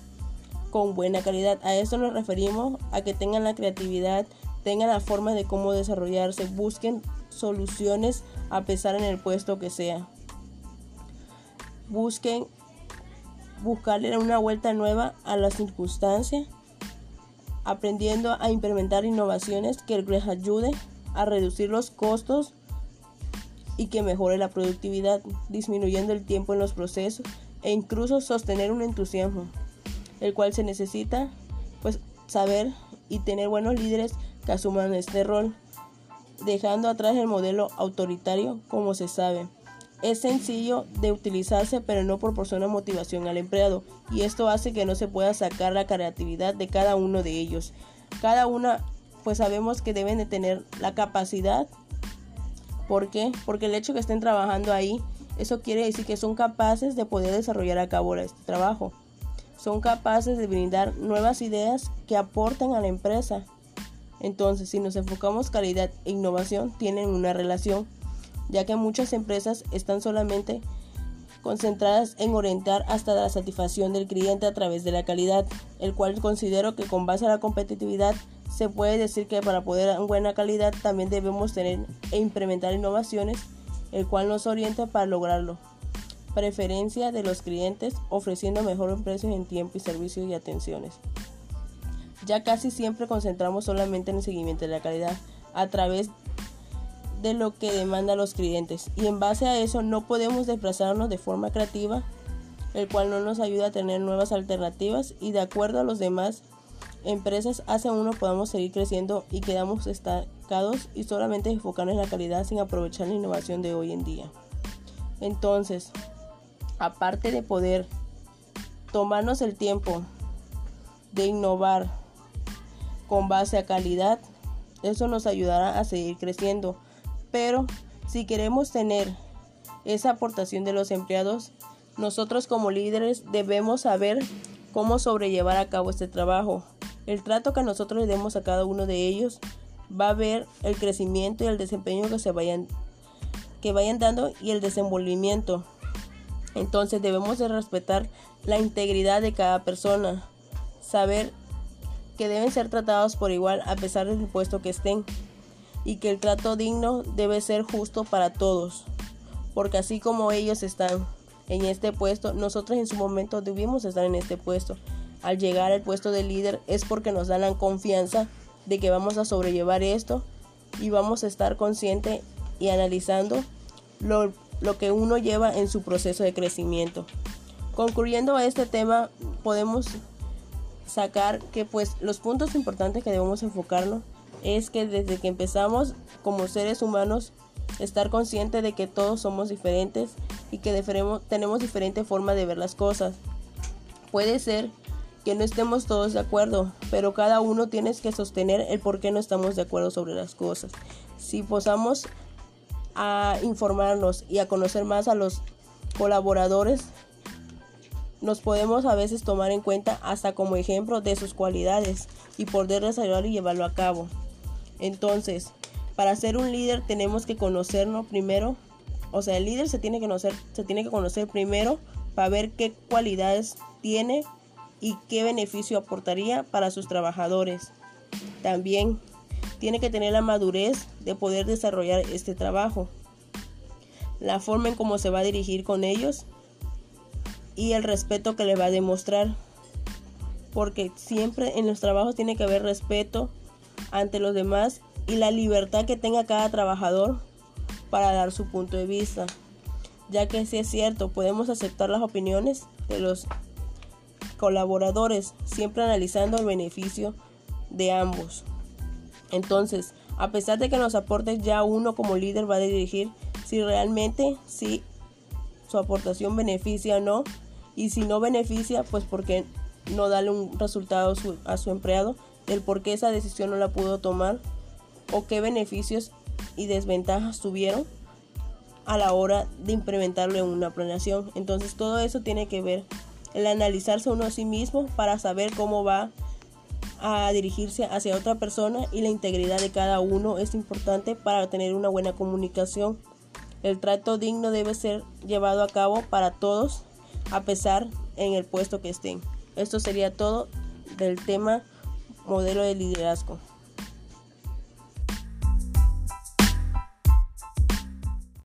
con buena calidad. A eso nos referimos a que tengan la creatividad, tengan la forma de cómo desarrollarse, busquen soluciones a pesar en el puesto que sea. Busquen buscarle una vuelta nueva a las circunstancias, aprendiendo a implementar innovaciones que les ayude a reducir los costos y que mejore la productividad, disminuyendo el tiempo en los procesos e incluso sostener un entusiasmo, el cual se necesita pues saber y tener buenos líderes que asuman este rol, dejando atrás el modelo autoritario como se sabe. Es sencillo de utilizarse pero no proporciona motivación al empleado y esto hace que no se pueda sacar la creatividad de cada uno de ellos. Cada una pues sabemos que deben de tener la capacidad. ¿Por qué? Porque el hecho que estén trabajando ahí, eso quiere decir que son capaces de poder desarrollar a cabo este trabajo. Son capaces de brindar nuevas ideas que aporten a la empresa. Entonces, si nos enfocamos calidad e innovación, tienen una relación, ya que muchas empresas están solamente concentradas en orientar hasta la satisfacción del cliente a través de la calidad, el cual considero que con base a la competitividad se puede decir que para poder buena calidad también debemos tener e implementar innovaciones, el cual nos orienta para lograrlo. Preferencia de los clientes ofreciendo mejores precios en tiempo y servicios y atenciones. Ya casi siempre concentramos solamente en el seguimiento de la calidad a través de lo que demandan los clientes y en base a eso no podemos desplazarnos de forma creativa, el cual no nos ayuda a tener nuevas alternativas y de acuerdo a los demás empresas hace uno podamos seguir creciendo y quedamos estancados y solamente enfocarnos en la calidad sin aprovechar la innovación de hoy en día. Entonces, aparte de poder tomarnos el tiempo de innovar con base a calidad, eso nos ayudará a seguir creciendo. Pero si queremos tener esa aportación de los empleados, nosotros como líderes debemos saber cómo sobrellevar a cabo este trabajo. El trato que nosotros le demos a cada uno de ellos va a ver el crecimiento y el desempeño que se vayan que vayan dando y el desenvolvimiento. Entonces debemos de respetar la integridad de cada persona, saber que deben ser tratados por igual a pesar del puesto que estén y que el trato digno debe ser justo para todos, porque así como ellos están en este puesto, nosotros en su momento debimos estar en este puesto. Al llegar al puesto de líder es porque nos dan la confianza de que vamos a sobrellevar esto y vamos a estar consciente y analizando lo, lo que uno lleva en su proceso de crecimiento. Concluyendo a este tema, podemos sacar que pues los puntos importantes que debemos enfocarnos es que desde que empezamos como seres humanos estar consciente de que todos somos diferentes y que tenemos diferente forma de ver las cosas. Puede ser que no estemos todos de acuerdo, pero cada uno tiene que sostener el por qué no estamos de acuerdo sobre las cosas. Si posamos a informarnos y a conocer más a los colaboradores, nos podemos a veces tomar en cuenta hasta como ejemplo de sus cualidades y poder desarrollarlo y llevarlo a cabo. Entonces, para ser un líder tenemos que conocernos primero. O sea, el líder se tiene que conocer, se tiene que conocer primero para ver qué cualidades tiene y qué beneficio aportaría para sus trabajadores. También tiene que tener la madurez de poder desarrollar este trabajo, la forma en cómo se va a dirigir con ellos y el respeto que le va a demostrar. Porque siempre en los trabajos tiene que haber respeto ante los demás y la libertad que tenga cada trabajador para dar su punto de vista. Ya que si es cierto, podemos aceptar las opiniones de los colaboradores, siempre analizando el beneficio de ambos. Entonces, a pesar de que nos aporte ya uno como líder va a dirigir si realmente si su aportación beneficia o no y si no beneficia pues porque no darle un resultado a su, a su empleado del por qué esa decisión no la pudo tomar o qué beneficios y desventajas tuvieron a la hora de implementarlo en una planeación. Entonces todo eso tiene que ver el analizarse uno a sí mismo para saber cómo va a dirigirse hacia otra persona y la integridad de cada uno es importante para tener una buena comunicación. El trato digno debe ser llevado a cabo para todos a pesar en el puesto que estén. Esto sería todo del tema modelo de liderazgo.